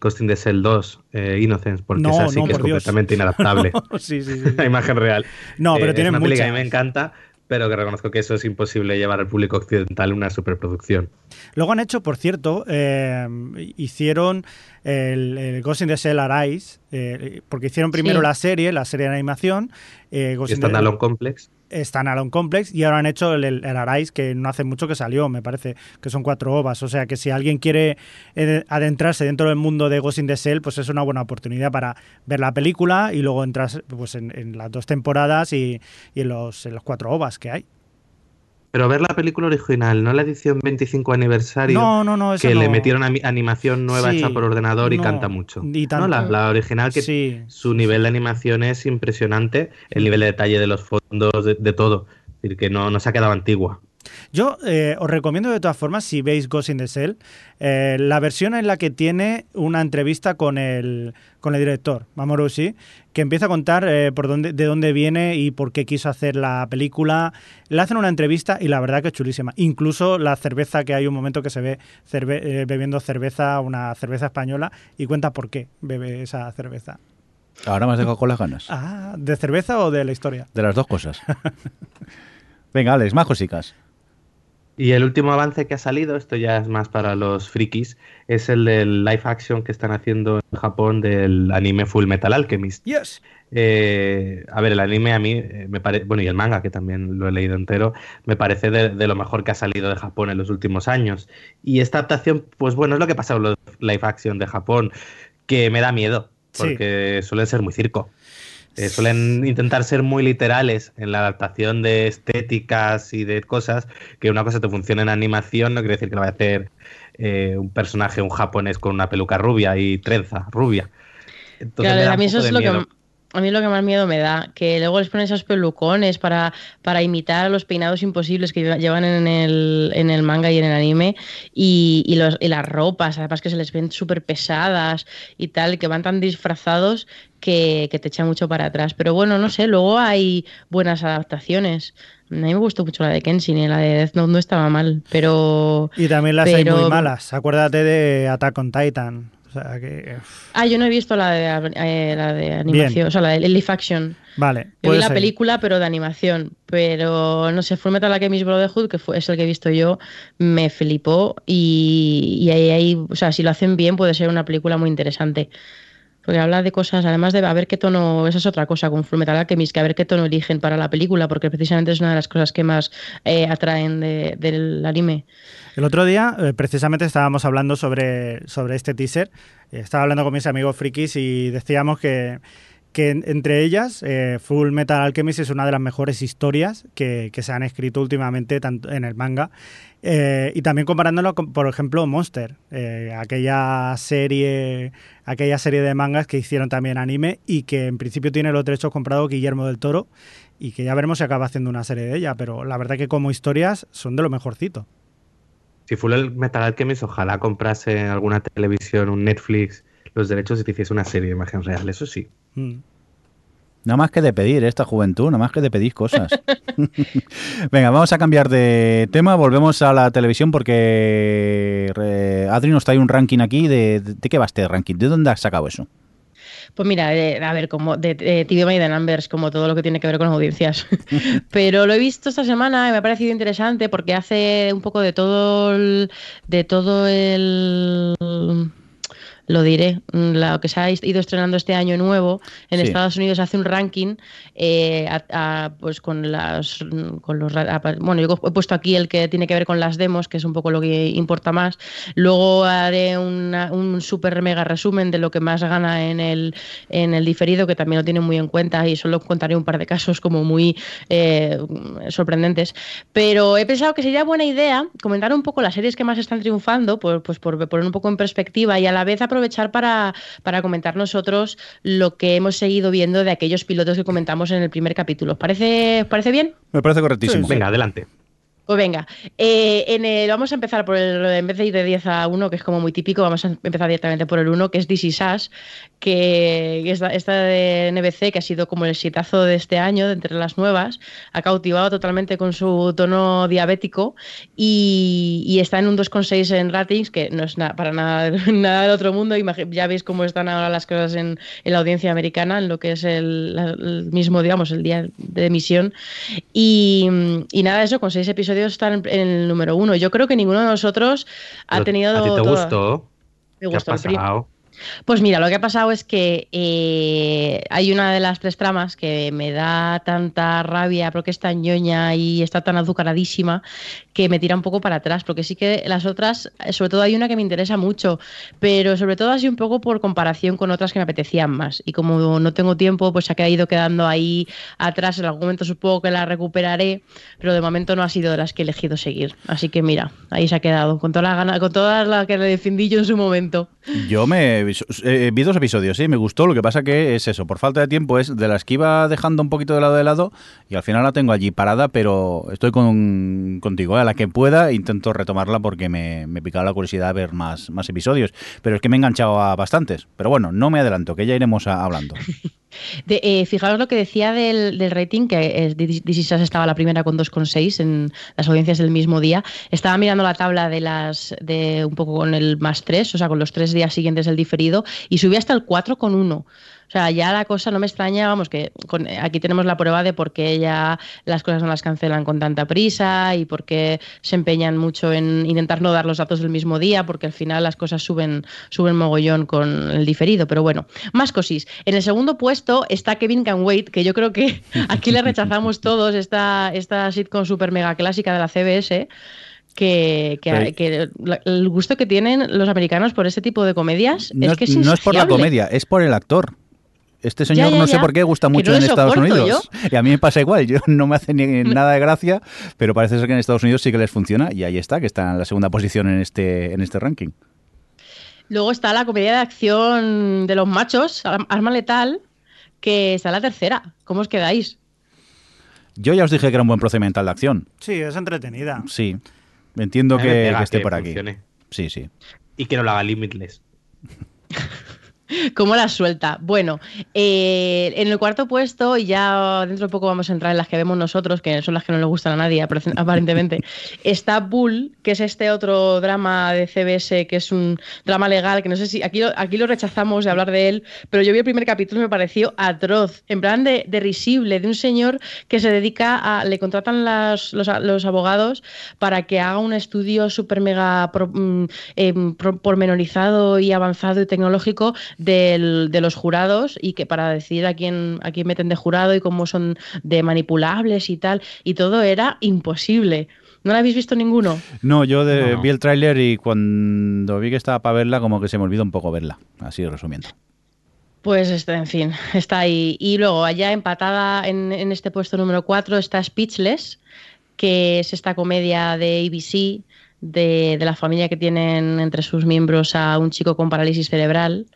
Ghost in the Shell 2, eh, Innocence, porque No, esa sí no, que es Dios. completamente [LAUGHS] inadaptable. [LAUGHS] sí, sí, sí. sí. la imagen real. No, pero Eh, tienen es una peli que a mí muchas. me encanta, pero que reconozco que eso es imposible llevar al público occidental en una superproducción. Luego han hecho, por cierto, eh, hicieron el, el Ghost in the Shell Arise, eh, porque hicieron primero Sí. la serie, la serie de animación, eh, Ghost Y in the- Standalone Complex. Standalone Complex y ahora han hecho el, el, el Arise que no hace mucho que salió, me parece que son cuatro ovas. O sea que si alguien quiere eh, adentrarse dentro del mundo de Ghost in the Shell, pues es una buena oportunidad para ver la película y luego entrar pues, en, en las dos temporadas y, y en, los, en los cuatro ovas que hay. Pero ver la película original, no la edición 25 aniversario. No, no, no, esa Que le metieron animación nueva Sí, hecha por ordenador y canta mucho. y tanto. la, la original que Sí. su nivel de animación es impresionante, el nivel de detalle de los fondos, de, de todo. Es decir, que no, no se ha quedado antigua. Yo eh, os recomiendo de todas formas, si veis Ghost in the Shell, eh, la versión en la que tiene una entrevista con el, con el director, Mamoru Oshii, que empieza a contar eh, por dónde, de dónde viene y por qué quiso hacer la película. Le hacen una entrevista y la verdad que es chulísima. Incluso la cerveza, que hay un momento que se ve cerve- eh, bebiendo cerveza, una cerveza española, y cuenta por qué bebe esa cerveza. Ahora me has dejado con las ganas. Ah, ¿de cerveza o de la historia? De las dos cosas. [LAUGHS] Venga, Alex, más cositas. Y el último avance que ha salido, esto ya es más para los frikis, es el del live action que están haciendo en Japón del anime Full Metal Alchemist. Yes. Eh, a ver, el anime a mí eh, me parece, bueno, y el manga, que también lo he leído entero, me parece de, de lo mejor que ha salido de Japón en los últimos años. Y esta adaptación, pues bueno, es lo que pasa con los live action de Japón, que me da miedo, Sí. porque suelen ser muy circo. Eh, suelen intentar ser muy literales en la adaptación de estéticas y de cosas, que una cosa te funcione en animación no quiere decir que lo vaya a hacer eh, un personaje, un japonés con una peluca rubia y trenza rubia. Entonces Claro, a mí eso es lo que miedo. A mí lo que más miedo me da, que luego les ponen esos pelucones para, para imitar a los peinados imposibles que lleva- llevan en el, en el manga y en el anime y, y los, y las ropas, además que se les ven súper pesadas y tal, que van tan disfrazados que, que te echan mucho para atrás. Pero bueno, no sé, luego hay buenas adaptaciones. A mí me gustó mucho la de Kenshin y la de Death Note no estaba mal, pero... Y también las hay Pero- muy malas. Acuérdate de Attack on Titan. O sea que. Ah, yo no he visto la de, eh, la de animación, Bien. o sea, la de live action. Vale. Yo vi la ser. película, pero de animación. Pero no sé, Full Metal Alchemist Brotherhood, que fue, es el que he visto yo, me flipó. Y, y ahí, ahí, o sea, si lo hacen bien, puede ser una película muy interesante. Porque habla de cosas, además de a ver qué tono, esa es otra cosa con Full Metal Alchemist, que a ver qué tono eligen para la película, porque precisamente es una de las cosas que más eh, atraen de- del anime. El otro día, eh, precisamente, estábamos hablando sobre, sobre este teaser. Estaba hablando con mis amigos frikis y decíamos que, que en- entre ellas, eh, Full Metal Alchemist es una de las mejores historias que, se han escrito últimamente tanto en el manga. Eh, y también comparándolo con, por ejemplo, Monster, eh, aquella serie, aquella serie de mangas que hicieron también anime y que en principio tiene los derechos comprados Guillermo del Toro y que ya veremos si acaba haciendo una serie de ella, pero la verdad que como historias son de lo mejorcito. Si Full Metal Alchemist, ojalá comprase alguna televisión, un Netflix, los derechos y te hiciese una serie de imagen real, eso sí. Mm. Nada más que de pedir esta juventud, nada más que de pedir cosas. [LAUGHS] Venga, vamos a cambiar de tema, volvemos a la televisión porque eh, Adri nos trae un ranking aquí. De, de, ¿De qué va este ranking? ¿De dónde has sacado eso? Pues mira, eh, a ver, como de, de TV y de Numbers, como todo lo que tiene que ver con audiencias. [LAUGHS] Pero lo he visto esta semana y me ha parecido interesante porque hace un poco de todo el, de todo el lo diré, lo que se ha ido estrenando este año nuevo en Sí. Estados Unidos hace un ranking eh, a- a, pues con las con los a- bueno yo he puesto aquí el que tiene que ver con las demos que es un poco lo que importa más luego haré una- un super mega resumen de lo que más gana en el en el diferido que también lo tiene muy en cuenta y solo contaré un par de casos como muy eh, sorprendentes pero he pensado que sería buena idea comentar un poco las series que más están triunfando por, pues por poner un poco en perspectiva y a la vez aprovechar para, para comentar nosotros lo que hemos seguido viendo de aquellos pilotos que comentamos en el primer capítulo. ¿Os ¿Parece, os parece bien? Me parece correctísimo. Venga, adelante. Pues venga, eh, en el- vamos a empezar por el, en vez de ir de 10 a 1, que es como muy típico, vamos a empezar directamente por el 1, que es DC Sass, que esta, esta de NBC, que ha sido como el exitazo de este año, de entre las nuevas, ha cautivado totalmente con su tono diabético y, está en un 2,6 en ratings, que no es para nada, [LAUGHS] nada del otro mundo, ya veis cómo están ahora las cosas en, la audiencia americana, en lo que es el, mismo, digamos, el día de emisión. Y, y nada, eso, con seis episodios están en, en el número uno. Yo creo que ninguno de nosotros ha tenido. ¿A ti te toda- gustó? Me ¿Qué has gustó prim- pasado? Pues mira, lo que ha pasado es que eh, hay una de las tres tramas que me da tanta rabia porque es tan ñoña y está tan azucaradísima que me tira un poco para atrás, porque sí que las otras, sobre todo hay una que me interesa mucho, pero sobre todo así un poco por comparación con otras que me apetecían más. Y como no tengo tiempo, pues se ha ido quedando ahí atrás. En algún momento supongo que la recuperaré, pero de momento no ha sido de las que he elegido seguir. Así que mira, ahí se ha quedado, con toda la gana, con todas las que le defendí yo en su momento. Yo me eh, vi dos episodios, sí, me gustó. Lo que pasa que es eso, por falta de tiempo, es de las que iba dejando un poquito de lado de lado y al final la tengo allí parada, pero estoy con, contigo. ¿eh? A la que pueda intento retomarla porque me, me picaba la curiosidad ver más, más episodios. Pero es que me he enganchado a bastantes. Pero bueno, no me adelanto, que ya iremos hablando. [LAUGHS] De, eh, fijaros lo que decía del, del rating, que es, This estaba la primera con 2,6 en las audiencias del mismo día. Estaba mirando la tabla de las de un poco con el más 3, o sea, con los tres días siguientes del diferido, y subía hasta el 4,1. O sea, ya la cosa no me extraña, vamos, que aquí tenemos la prueba de por qué ya las cosas no las cancelan con tanta prisa y por qué se empeñan mucho en intentar no dar los datos del mismo día, porque al final las cosas suben, suben mogollón con el diferido. Pero bueno, más cosis. En el segundo puesto está Kevin Can Wait, que yo creo que [LAUGHS] aquí le rechazamos todos esta, esta sitcom super mega clásica de la CBS. Que, que, el gusto que tienen los americanos por ese tipo de comedias es que es No es por la comedia, es por el actor. Este señor no sé por qué gusta mucho en Estados Unidos. Y a mí me pasa igual, yo no me hace ni [LAUGHS] nada de gracia, pero parece ser que en Estados Unidos sí que les funciona y ahí está, que está en la segunda posición en este, en este ranking. Luego está la comedia de acción de los machos, Arma Letal, que está en la tercera. ¿Cómo os quedáis? Yo ya os dije que era un buen procedimental de acción. Sí, es entretenida. Sí, entiendo que, esté por aquí. Sí, sí. Y que no lo haga Limitless. [LAUGHS] ¿Cómo la suelta? Bueno, eh, en el cuarto puesto, y ya dentro de poco vamos a entrar en las que vemos nosotros, que son las que no le gustan a nadie, [LAUGHS] aparentemente, está Bull, que es este otro drama de CBS, que es un drama legal, que no sé si aquí, aquí lo rechazamos de hablar de él, pero yo vi el primer capítulo y me pareció atroz, en plan de, risible, de un señor que se dedica a, le contratan los, los, abogados para que haga un estudio súper mega mm, em, pormenorizado y avanzado y tecnológico de los jurados y que para decidir a quién, a quién meten de jurado y cómo son de manipulables y tal, y todo era imposible. ¿No la habéis visto ninguno? No, yo vi el tráiler y cuando vi que estaba para verla, como que se me olvidó un poco verla, así resumiendo. Pues está, en fin, está ahí. Y luego, allá empatada en, en este puesto número 4 está Speechless, que es esta comedia de ABC de, de, la familia que tienen entre sus miembros a un chico con parálisis cerebral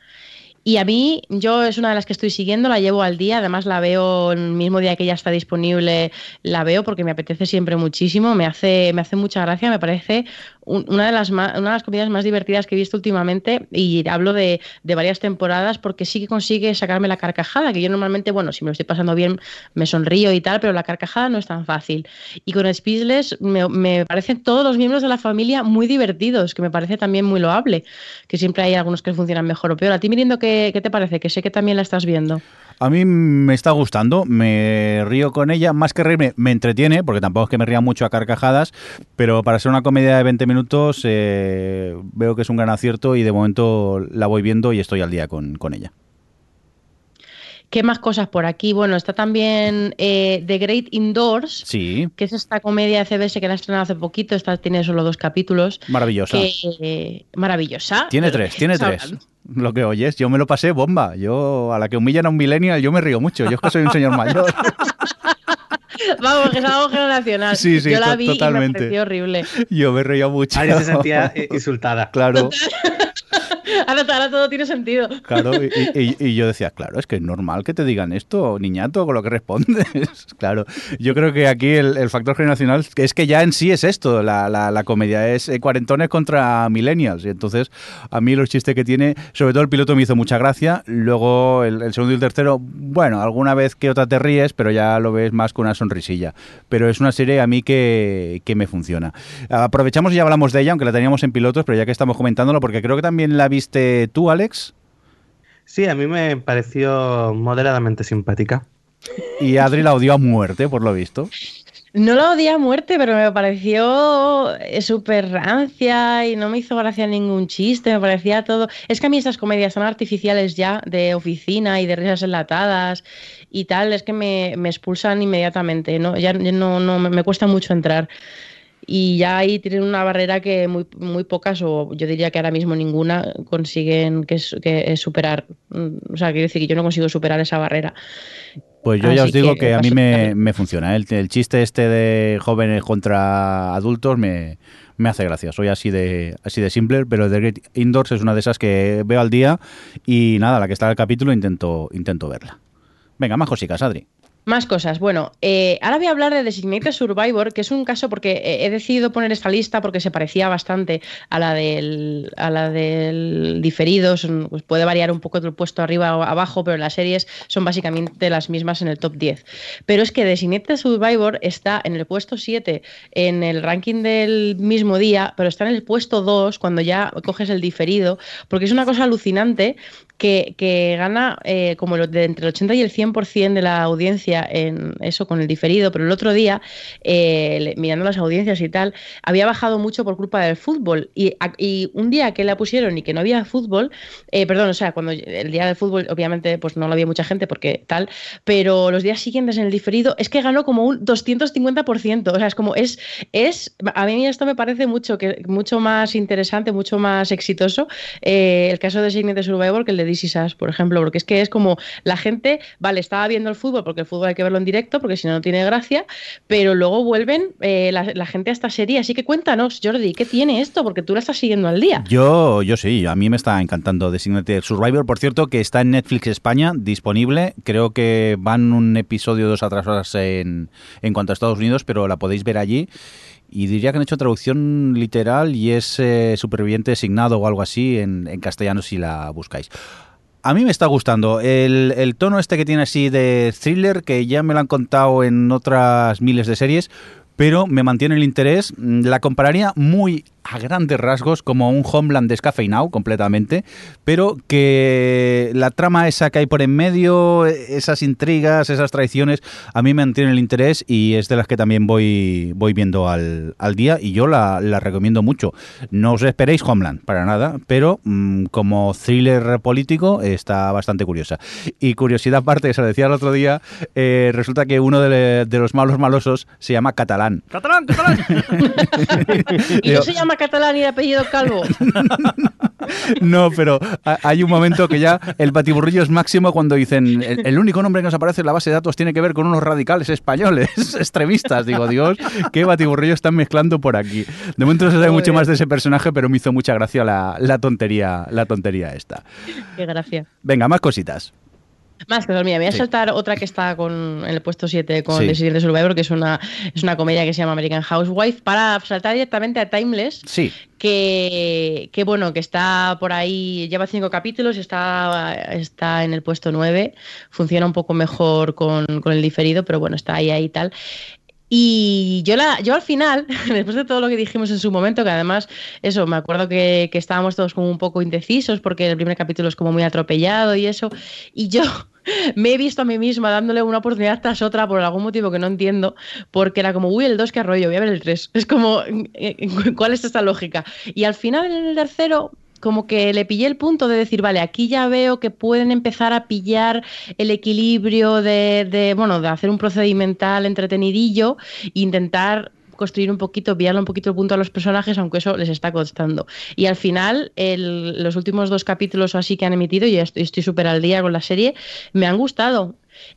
y a mí, yo es una de las que estoy siguiendo, la llevo al día, además la veo el mismo día que ya está disponible, la veo porque me apetece siempre muchísimo, me hace, me hace mucha gracia, me parece una de, las una de las comedias más divertidas que he visto últimamente y hablo de, varias temporadas porque sí que consigue sacarme la carcajada, que yo normalmente, bueno, si me lo estoy pasando bien me sonrío y tal, pero la carcajada no es tan fácil. Y con Speechless me, me parecen todos los miembros de la familia muy divertidos, que me parece también muy loable, que siempre hay algunos que funcionan mejor o peor. A ti, Mirindo, ¿qué, qué te parece? Que sé que también la estás viendo. A mí me está gustando, me río con ella, más que reírme, me entretiene, porque tampoco es que me ría mucho a carcajadas, pero para ser una comedia de 20 minutos eh, veo que es un gran acierto y de momento la voy viendo y estoy al día con, ella. ¿Qué más cosas por aquí? Bueno, está también eh, The Great Indoors, sí. que es esta comedia de CBS que la ha estrenado hace poquito, esta tiene solo dos capítulos. Maravillosa. maravillosa. Tiene tres, tiene tres lo que oyes. Yo me lo pasé bomba. Yo, a la que humillan a un millennial, yo me río mucho. Yo es que soy un señor mayor. [LAUGHS] Vamos, que es algo generacional. Sí, sí, Yo la vi totalmente. y me pareció horrible. Yo me reía mucho. Ahora se sentía insultada. Claro. [LAUGHS] [LAUGHS] Ahora, todo tiene sentido. Claro, y, yo decía, claro, es que es normal que te digan esto, niñato, con lo que respondes. [LAUGHS] claro, yo creo que aquí el, factor generacional es que ya en sí es esto, la, la, comedia es eh, cuarentones contra millennials. Y entonces, a mí los chistes que tiene, sobre todo el piloto me hizo mucha gracia. Luego el, segundo y el tercero, bueno, alguna vez que otra te ríes, pero ya lo ves más con una sonrisilla. Pero es una serie a mí que, que me funciona. Aprovechamos y ya hablamos de ella, aunque la teníamos en pilotos, pero ya que estamos comentándolo, porque creo que también la viste tú, Alex? Sí, a mí me pareció moderadamente simpática. Y Adri la odió a muerte, por lo visto. No la odié a muerte, pero me pareció eh, súper rancia y no me hizo gracia ningún chiste, me parecía todo... Es que a mí estas comedias tan artificiales ya, de oficina y de risas enlatadas y tal, es que me, expulsan inmediatamente, ¿no? Ya no, no me, cuesta mucho entrar. Y ya ahí tienen una barrera que muy, muy pocas, o yo diría que ahora mismo ninguna, consiguen que, que superar. Mm, o sea, quiero decir que yo no consigo superar esa barrera. Pues yo ya os digo que, a mí me, funciona. ¿eh? El, chiste este de jóvenes contra adultos me, hace gracia. Soy así de así de simple, pero The Great Indoors es una de esas que veo al día y nada, la que está en el capítulo intento, intento verla. Venga, más cositas, Adri. Más cosas. Bueno, eh, ahora voy a hablar de Designated Survivor, que es un caso porque he decidido poner esta lista porque se parecía bastante a la del, a la del diferido. pues puede variar un poco del puesto arriba o abajo, pero las series son básicamente las mismas en el top 10. Pero es que Designated Survivor está en el puesto 7 en el ranking del mismo día, pero está en el puesto 2 cuando ya coges el diferido, porque es una cosa alucinante que, gana eh, como de entre el 80 y el 100% de la audiencia en eso con el diferido, pero el otro día, eh, mirando las audiencias y tal, había bajado mucho por culpa del fútbol. Y, un día que la pusieron y que no había fútbol, eh, perdón, o sea, cuando el día del fútbol, obviamente, pues no lo había mucha gente porque tal, pero los días siguientes en el diferido es que ganó como un 250%. O sea, es como, es, es a mí esto me parece mucho, que, mucho más interesante, mucho más exitoso el caso de Signet Survivor que el de This por ejemplo, porque es que es como la gente, vale, estaba viendo el fútbol porque el fútbol hay que verlo en directo, porque si no, no tiene gracia, pero luego vuelven eh, la, gente a esta serie. Así que cuéntanos, Jordi, ¿qué tiene esto? Porque tú la estás siguiendo al día. Yo, yo sí, a mí me está encantando Designated Survivor, por cierto, que está en Netflix España, disponible. Creo que van un episodio dos atrasadas en, en cuanto a Estados Unidos, pero la podéis ver allí y diría que han hecho traducción literal y es eh, superviviente designado o algo así en, castellano si la buscáis. A mí me está gustando el, el, tono este que tiene así de thriller, que ya me lo han contado en otras miles de series, pero me mantiene el interés. La compararía muy a grandes rasgos como un Homeland descafeinado completamente, pero que la trama esa que hay por en medio, esas intrigas, esas traiciones, a mí me mantienen el interés y es de las que también voy, voy viendo al, día y yo la, recomiendo mucho. No os esperéis Homeland, para nada, pero mm, como thriller político está bastante curiosa. Y curiosidad aparte, se lo decía el otro día, eh, resulta que uno de, los malos malosos se llama Catalán. ¡Catalán, catalán! [LAUGHS] y no se llama catalán y de apellido Calvo. [LAUGHS] no, pero hay un momento que ya el batiburrillo es máximo cuando dicen el, único nombre que nos aparece en la base de datos tiene que ver con unos radicales españoles, [LAUGHS] extremistas. Digo, Dios, qué batiburrillo están mezclando por aquí. De momento no se sabe mucho más de ese personaje, pero me hizo mucha gracia la, la tontería, la tontería esta. Qué gracia. Venga, más cositas. Más cosas, mira, voy a saltar otra que está con, en el puesto 7 con sí. The Survivor, que es una, es una comedia que se llama American Housewife, para saltar directamente a Timeless, sí. que, que bueno, que está por ahí, lleva cinco capítulos, está, está en el puesto 9, funciona un poco mejor con, con el diferido, pero bueno, está ahí, ahí y tal. Y yo, la, yo al final, [LAUGHS] después de todo lo que dijimos en su momento, que además, eso, me acuerdo que, que, estábamos todos como un poco indecisos porque el primer capítulo es como muy atropellado y eso, y yo [LAUGHS] me he visto a mí misma dándole una oportunidad tras otra por algún motivo que no entiendo, porque era como, uy, el 2 que arroyo, voy a ver el 3. [LAUGHS] Es como, ¿cuál es esta lógica? Y al final en el tercero como que le pillé el punto de decir, vale, aquí ya veo que pueden empezar a pillar el equilibrio de, de bueno, de hacer un procedimental entretenidillo e intentar construir un poquito, pillarle un poquito el punto a los personajes, aunque eso les está costando. Y al final, los últimos dos capítulos o así que han emitido, y estoy súper al día con la serie, me han gustado.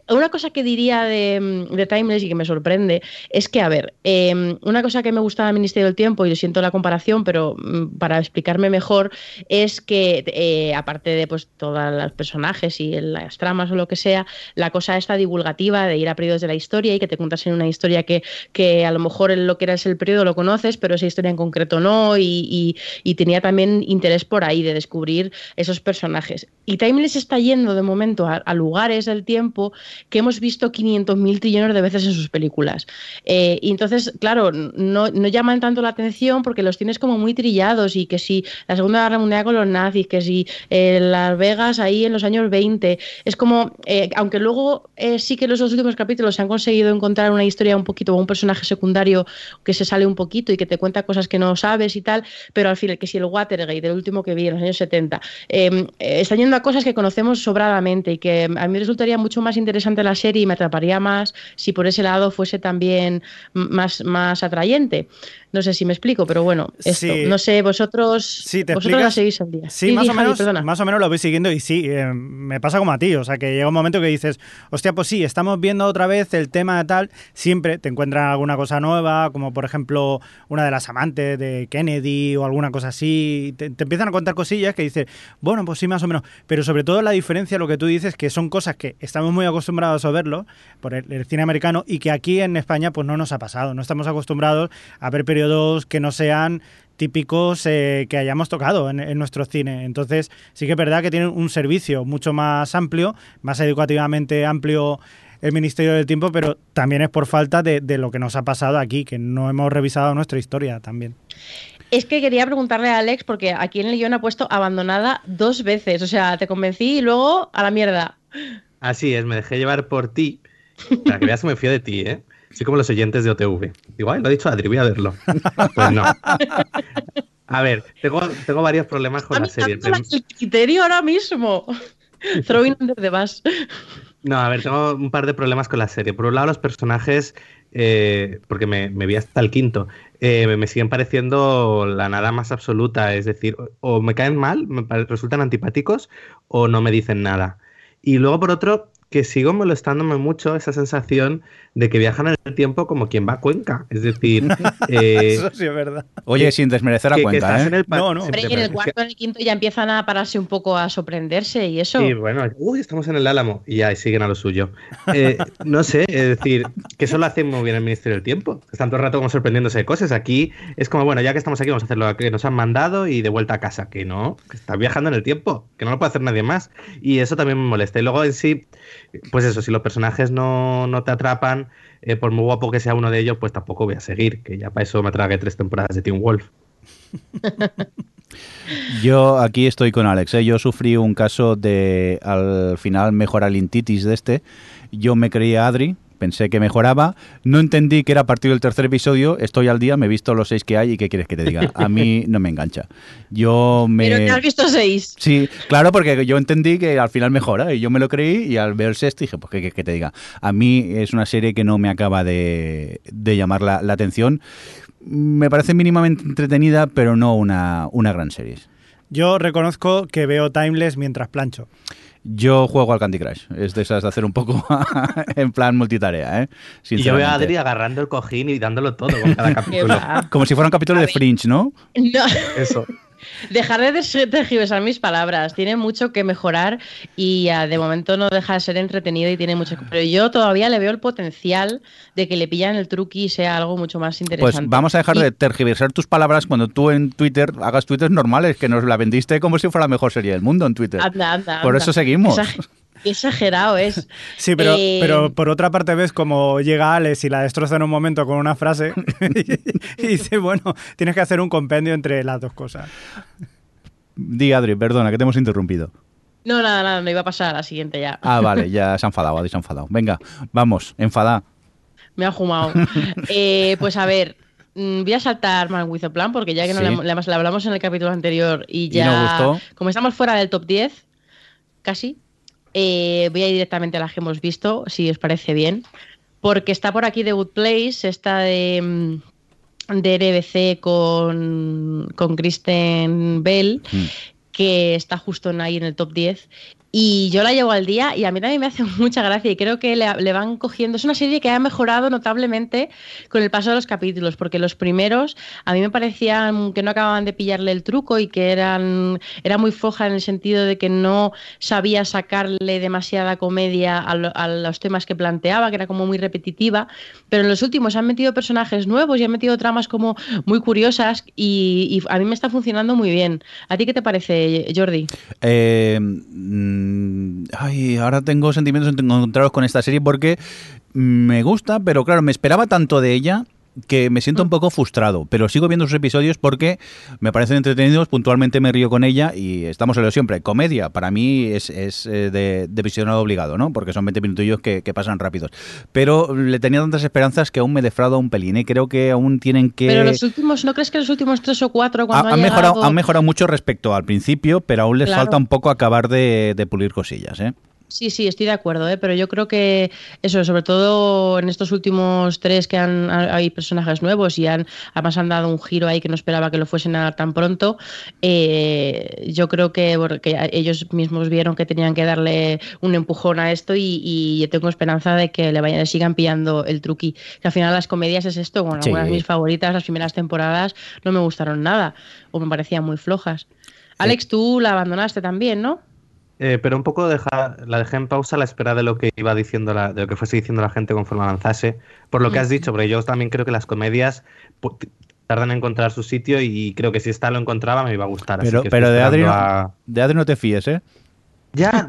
Una cosa que diría de, de, Timeless y que me sorprende es que, a ver, em, una cosa que me gusta del Ministerio del Tiempo, y lo siento la comparación, pero mm, para explicarme mejor, es que, eh, aparte de pues todos los personajes y las tramas o lo que sea, la cosa esta divulgativa de ir a periodos de la historia y que te cuentas en una historia que, que a lo mejor lo que era el periodo lo conoces, pero esa historia en concreto no, y, y, tenía también interés por ahí de descubrir esos personajes. Y Timeless está yendo de momento a lugares del tiempo que hemos visto 500.000 trillones de veces en sus películas. Eh, y entonces, claro, no, no, llaman tanto la atención porque los tienes como muy trillados y que si la Segunda Guerra Mundial con los nazis, que si eh, Las Vegas ahí en los años 20, es como, eh, aunque luego sí que en los dos últimos capítulos se han conseguido encontrar una historia un poquito, un personaje secundario que se sale un poquito y que te cuenta cosas que no sabes y tal, pero al final, que si el Watergate, el último que vi en los años 70, em, está yendo a cosas que conocemos sobradamente y que a mí resultaría mucho más interesante la serie y me atraparía más si por ese lado fuese también más, más atrayente. No sé si me explico, pero bueno, esto. No sé, vosotros, sí, ¿te vosotros la seguís al día. Sí, más, o menos, más o menos lo voy siguiendo y sí, eh, me pasa como a ti. O sea, que llega un momento que dices, hostia, pues sí, estamos viendo otra vez el tema de tal. Siempre te encuentran alguna cosa nueva, como por ejemplo una de las amantes de Kennedy o alguna cosa así. Te, empiezan a contar cosillas que dices, bueno, pues sí, más o menos. Pero sobre todo la diferencia, lo que tú dices, que son cosas que estamos muy acostumbrados a verlo por el, el cine americano y que aquí en España pues no nos ha pasado. No estamos acostumbrados a ver periodos que no sean típicos eh, que hayamos tocado en, nuestro cine. Entonces, sí que es verdad que tienen un servicio mucho más amplio, más educativamente amplio el Ministerio del Tiempo, pero también es por falta de, lo que nos ha pasado aquí, que no hemos revisado nuestra historia también. Es que quería preguntarle a Alex, porque aquí en el guion ha puesto abandonada dos veces. O sea, te convencí y luego a la mierda. Así es, me dejé llevar por ti. Para que veas que me fío de ti, ¿eh? Así como los oyentes de OTV. Igual, lo ha dicho Adri, voy a verlo. Pues no. [LAUGHS] A ver, tengo, tengo varios problemas con la serie. El criterio ahora mismo. [LAUGHS] Throwing under the bus. No, a ver, tengo un par de problemas con la serie. Por un lado, los personajes, eh, porque me, vi hasta el quinto, eh, me siguen pareciendo la nada más absoluta. Es decir, o me caen mal, me resultan antipáticos, o no me dicen nada. Y luego, por otro, que sigo molestándome mucho esa sensación de que viajan en el tiempo como quien va a Cuenca. Es decir, [LAUGHS] eh, eso sí es verdad. Oye, sin desmerecer a Cuenca, ¿eh? no, no. en el cuarto, en el quinto ya empiezan a pararse un poco a sorprenderse y eso. Sí, bueno, uy, estamos en el Álamo y ya siguen a lo suyo. Eh, no sé, es decir, que eso lo hace muy bien el Ministerio del Tiempo. Están todo el rato como sorprendiéndose de cosas. Aquí es como, bueno, ya que estamos aquí, vamos a hacer lo que nos han mandado y de vuelta a casa. Que no, que está viajando en el tiempo, que no lo puede hacer nadie más. Y eso también me molesta. Y luego en sí pues eso, si los personajes no, te atrapan, eh, por muy guapo que sea uno de ellos, pues tampoco voy a seguir, que ya para eso me trague tres temporadas de Team Wolf. [LAUGHS] Yo aquí estoy con Alex. ¿eh? Yo sufrí un caso de al final mejorar lintitis de este. Yo me creía Adri, pensé que mejoraba, no entendí que era a partir del tercer episodio, estoy al día, me he visto los seis que hay y qué quieres que te diga. A mí no me engancha. Yo me... Pero te has visto seis. Sí, claro, porque yo entendí que al final mejora y yo me lo creí y al ver el sexto dije, pues qué quieres que te diga. A mí es una serie que no me acaba de, llamar la, atención. Me parece mínimamente entretenida, pero no una, una gran serie. Yo reconozco que veo Timeless mientras plancho. Yo juego al Candy Crush. Es de esas de hacer un poco [LAUGHS] en plan multitarea, ¿eh? Y yo veo a Adri agarrando el cojín y dándolo todo con cada [LAUGHS] capítulo. Como si fuera un capítulo de Fringe, ¿no? No. Eso. Dejar de tergiversar mis palabras. Tiene mucho que mejorar y de momento no deja de ser entretenido y tiene mucho que... Pero yo todavía le veo el potencial de que le pillan el truqui y sea algo mucho más pues interesante. Pues vamos a dejar de tergiversar tus palabras cuando tú en Twitter hagas tweets normales, que nos la vendiste como si fuera la mejor serie del mundo en Twitter. Anda, anda, Por eso seguimos. Qué exagerado es. [LAUGHS] Sí, pero, eh, pero por otra parte ves como llega Alex y la destroza en un momento con una frase [LAUGHS] y, dice, bueno, tienes que hacer un compendio entre las dos cosas. Di, Adri, perdona, que te hemos interrumpido. No, nada, nada, no iba a pasar a la siguiente ya. Ah, vale, [LAUGHS] ya se ha enfadado, Adri se ha enfadado. Venga, vamos, enfada. Me ha jumado. Eh, pues a ver, mm, voy a saltar Man With a Plan porque ya que no le, hablamos en el capítulo anterior y ya... Como estamos fuera del top 10, casi, eh, voy a ir directamente a las que hemos visto, si os parece bien, porque está por aquí The Good Place, está de, mm, de RBC con, con Kristen Bell, mm. que está justo ahí en el top 10. Y yo la llevo al día y a mí también me hace [LAUGHS] mucha gracia y creo que le, van cogiendo. Es una serie que ha mejorado notablemente con el paso de los capítulos, porque los primeros a mí me parecían que no acababan de pillarle el truco y que eran era muy floja en el sentido de que no sabía sacarle demasiada comedia a, los temas que planteaba, que era como muy repetitiva. Pero en los últimos han metido personajes nuevos y han metido tramas como muy curiosas y, a mí me está funcionando muy bien. ¿A ti qué te parece, Jordi? Eh mm, ay, ahora tengo sentimientos encontrados con esta serie porque me gusta, pero claro, me esperaba tanto de ella que me siento un poco frustrado, pero sigo viendo sus episodios porque me parecen entretenidos, puntualmente me río con ella y estamos en lo siempre. Comedia, para mí es, es eh, de, de, visionado obligado, ¿no? Porque son 20 minutillos que, que, pasan rápidos. Pero le tenía tantas esperanzas que aún me defrauda un pelín y ¿eh? creo que aún tienen que... Pero los últimos, ¿no crees que los últimos tres o cuatro cuando ha, han, mejorado, han mejorado mucho respecto al principio, pero aún les claro. falta un poco acabar de, de pulir cosillas, ¿eh? Sí, sí, estoy de acuerdo, ¿eh? pero yo creo que eso, sobre todo en estos últimos tres que han hay personajes nuevos y han además han dado un giro ahí que no esperaba que lo fuesen a dar tan pronto. Eh, yo creo que, porque ellos mismos vieron que tenían que darle un empujón a esto y, y yo tengo esperanza de que le vayan sigan pillando el truqui. Que al final las comedias es esto, bueno, sí. algunas de mis favoritas, las primeras temporadas no me gustaron nada o me parecían muy flojas. Alex, tú la abandonaste también, ¿no? Eh, pero un poco deja, la dejé en pausa a la espera de lo que iba diciendo la, de lo que fuese diciendo la gente conforme avanzase. Por lo que has dicho, porque yo también creo que las comedias tardan en encontrar su sitio y creo que si esta lo encontraba me iba a gustar. Pero, pero de, Adri no, a... de Adri no te fíes, ¿eh? Ya,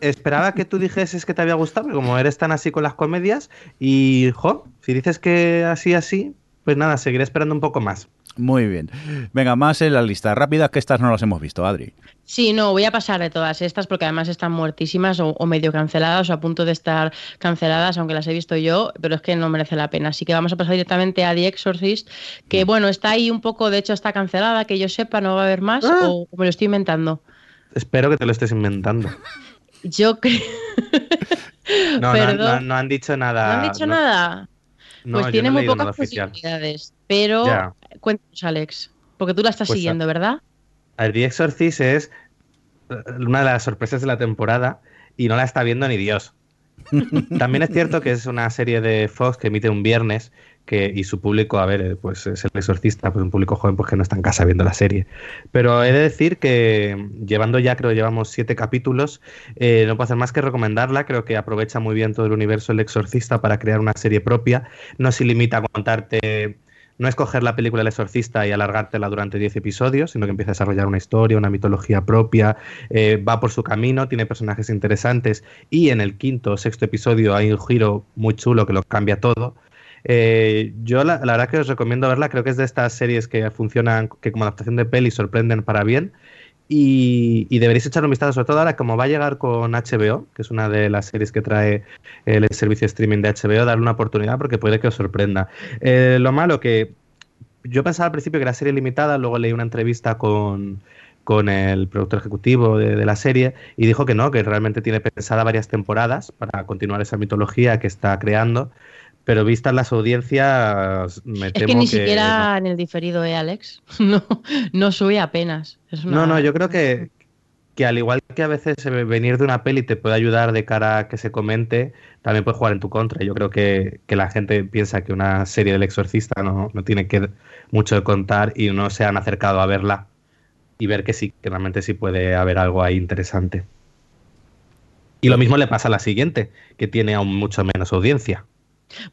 esperaba que tú dijeses que te había gustado, como eres tan así con las comedias, y, jo, si dices que así, así, pues nada, seguiré esperando un poco más. Muy bien. Venga, más en la lista rápida, que estas no las hemos visto, Adri. Sí, no, voy a pasar de todas estas porque además están muertísimas o, o, medio canceladas o a punto de estar canceladas, aunque las he visto yo, pero es que no merece la pena. Así que vamos a pasar directamente a The Exorcist, que bueno, está ahí un poco, de hecho está cancelada, que yo sepa, no va a haber más, ah. o me lo estoy inventando. Espero que te lo estés inventando. [LAUGHS] Yo creo. [LAUGHS] no, no, no, no, han dicho nada. ¿No han dicho nada? Pues tiene muy pocas posibilidades. Pero ya. Cuéntanos, Alex, porque tú la estás pues siguiendo, a, ¿verdad? A ver, The Exorcist es una de las sorpresas de la temporada y no la está viendo ni Dios. [LAUGHS] También es cierto que es una serie de Fox que emite un viernes que, y su público, a ver, pues es el exorcista, pues un público joven pues que no está en casa viendo la serie. Pero he de decir que llevando ya, creo que llevamos siete capítulos, eh, no puedo hacer más que recomendarla, creo que aprovecha muy bien todo el universo del exorcista para crear una serie propia, no se limita a contarte no es coger la película El Exorcista y alargártela durante 10 episodios, sino que empieza a desarrollar una historia, una mitología propia, eh, va por su camino, tiene personajes interesantes y en el quinto o sexto episodio hay un giro muy chulo que lo cambia todo. Eh, yo la, la, verdad que os recomiendo verla, creo que es de estas series que funcionan, que como adaptación de peli sorprenden para bien. Y, y, deberéis echar un vistazo, sobre todo ahora como va a llegar con HBO, que es una de las series que trae el servicio streaming de HBO, darle una oportunidad porque puede que os sorprenda. Eh, lo malo que yo pensaba al principio que era serie limitada, luego leí una entrevista con, con el productor ejecutivo de, de, la serie y dijo que no, que realmente tiene pensada varias temporadas para continuar esa mitología que está creando. Pero vistas las audiencias, me es temo que ni que siquiera en el diferido, ¿eh, Alex? [LAUGHS] No, no sube apenas. Es una... No, no, yo creo [LAUGHS] que, que al igual que a veces venir de una peli te puede ayudar de cara a que se comente, también puede jugar en tu contra. Yo creo que, que la gente piensa que una serie del exorcista no, no tiene que mucho de contar y no se han acercado a verla y ver que sí, que realmente sí puede haber algo ahí interesante. Y lo mismo le pasa a la siguiente, que tiene aún mucho menos audiencia.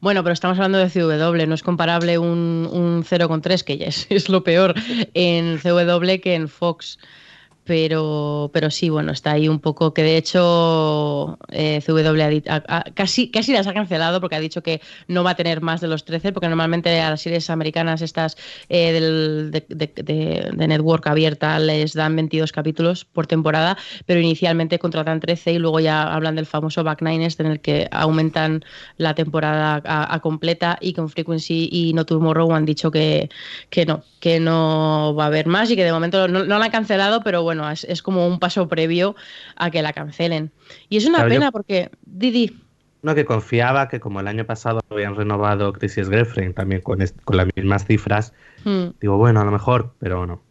Bueno, pero estamos hablando de CW, no es comparable un, un 0,3, que ya es, [LAUGHS] es, lo peor en CW que en Fox. Pero, pero sí, bueno, está ahí un poco que de hecho eh, CW ha, casi, casi las ha cancelado porque ha dicho que no va a tener más de los 13, porque normalmente a las series americanas estas eh, del, de, de, network abierta les dan 22 capítulos por temporada, pero inicialmente contratan 13 y luego ya hablan del famoso back nines en el que aumentan la temporada a, a completa y con Frequency y No Tomorrow han dicho que, que no, que no va a haber más y que de momento no, no la han cancelado, pero bueno, es, es, como un paso previo a que la cancelen. Y es una claro, pena yo... porque, Didi. No, que confiaba que como el año pasado habían renovado Crisis Girlfriend también con, con las mismas cifras, hmm. digo, bueno, a lo mejor, pero no.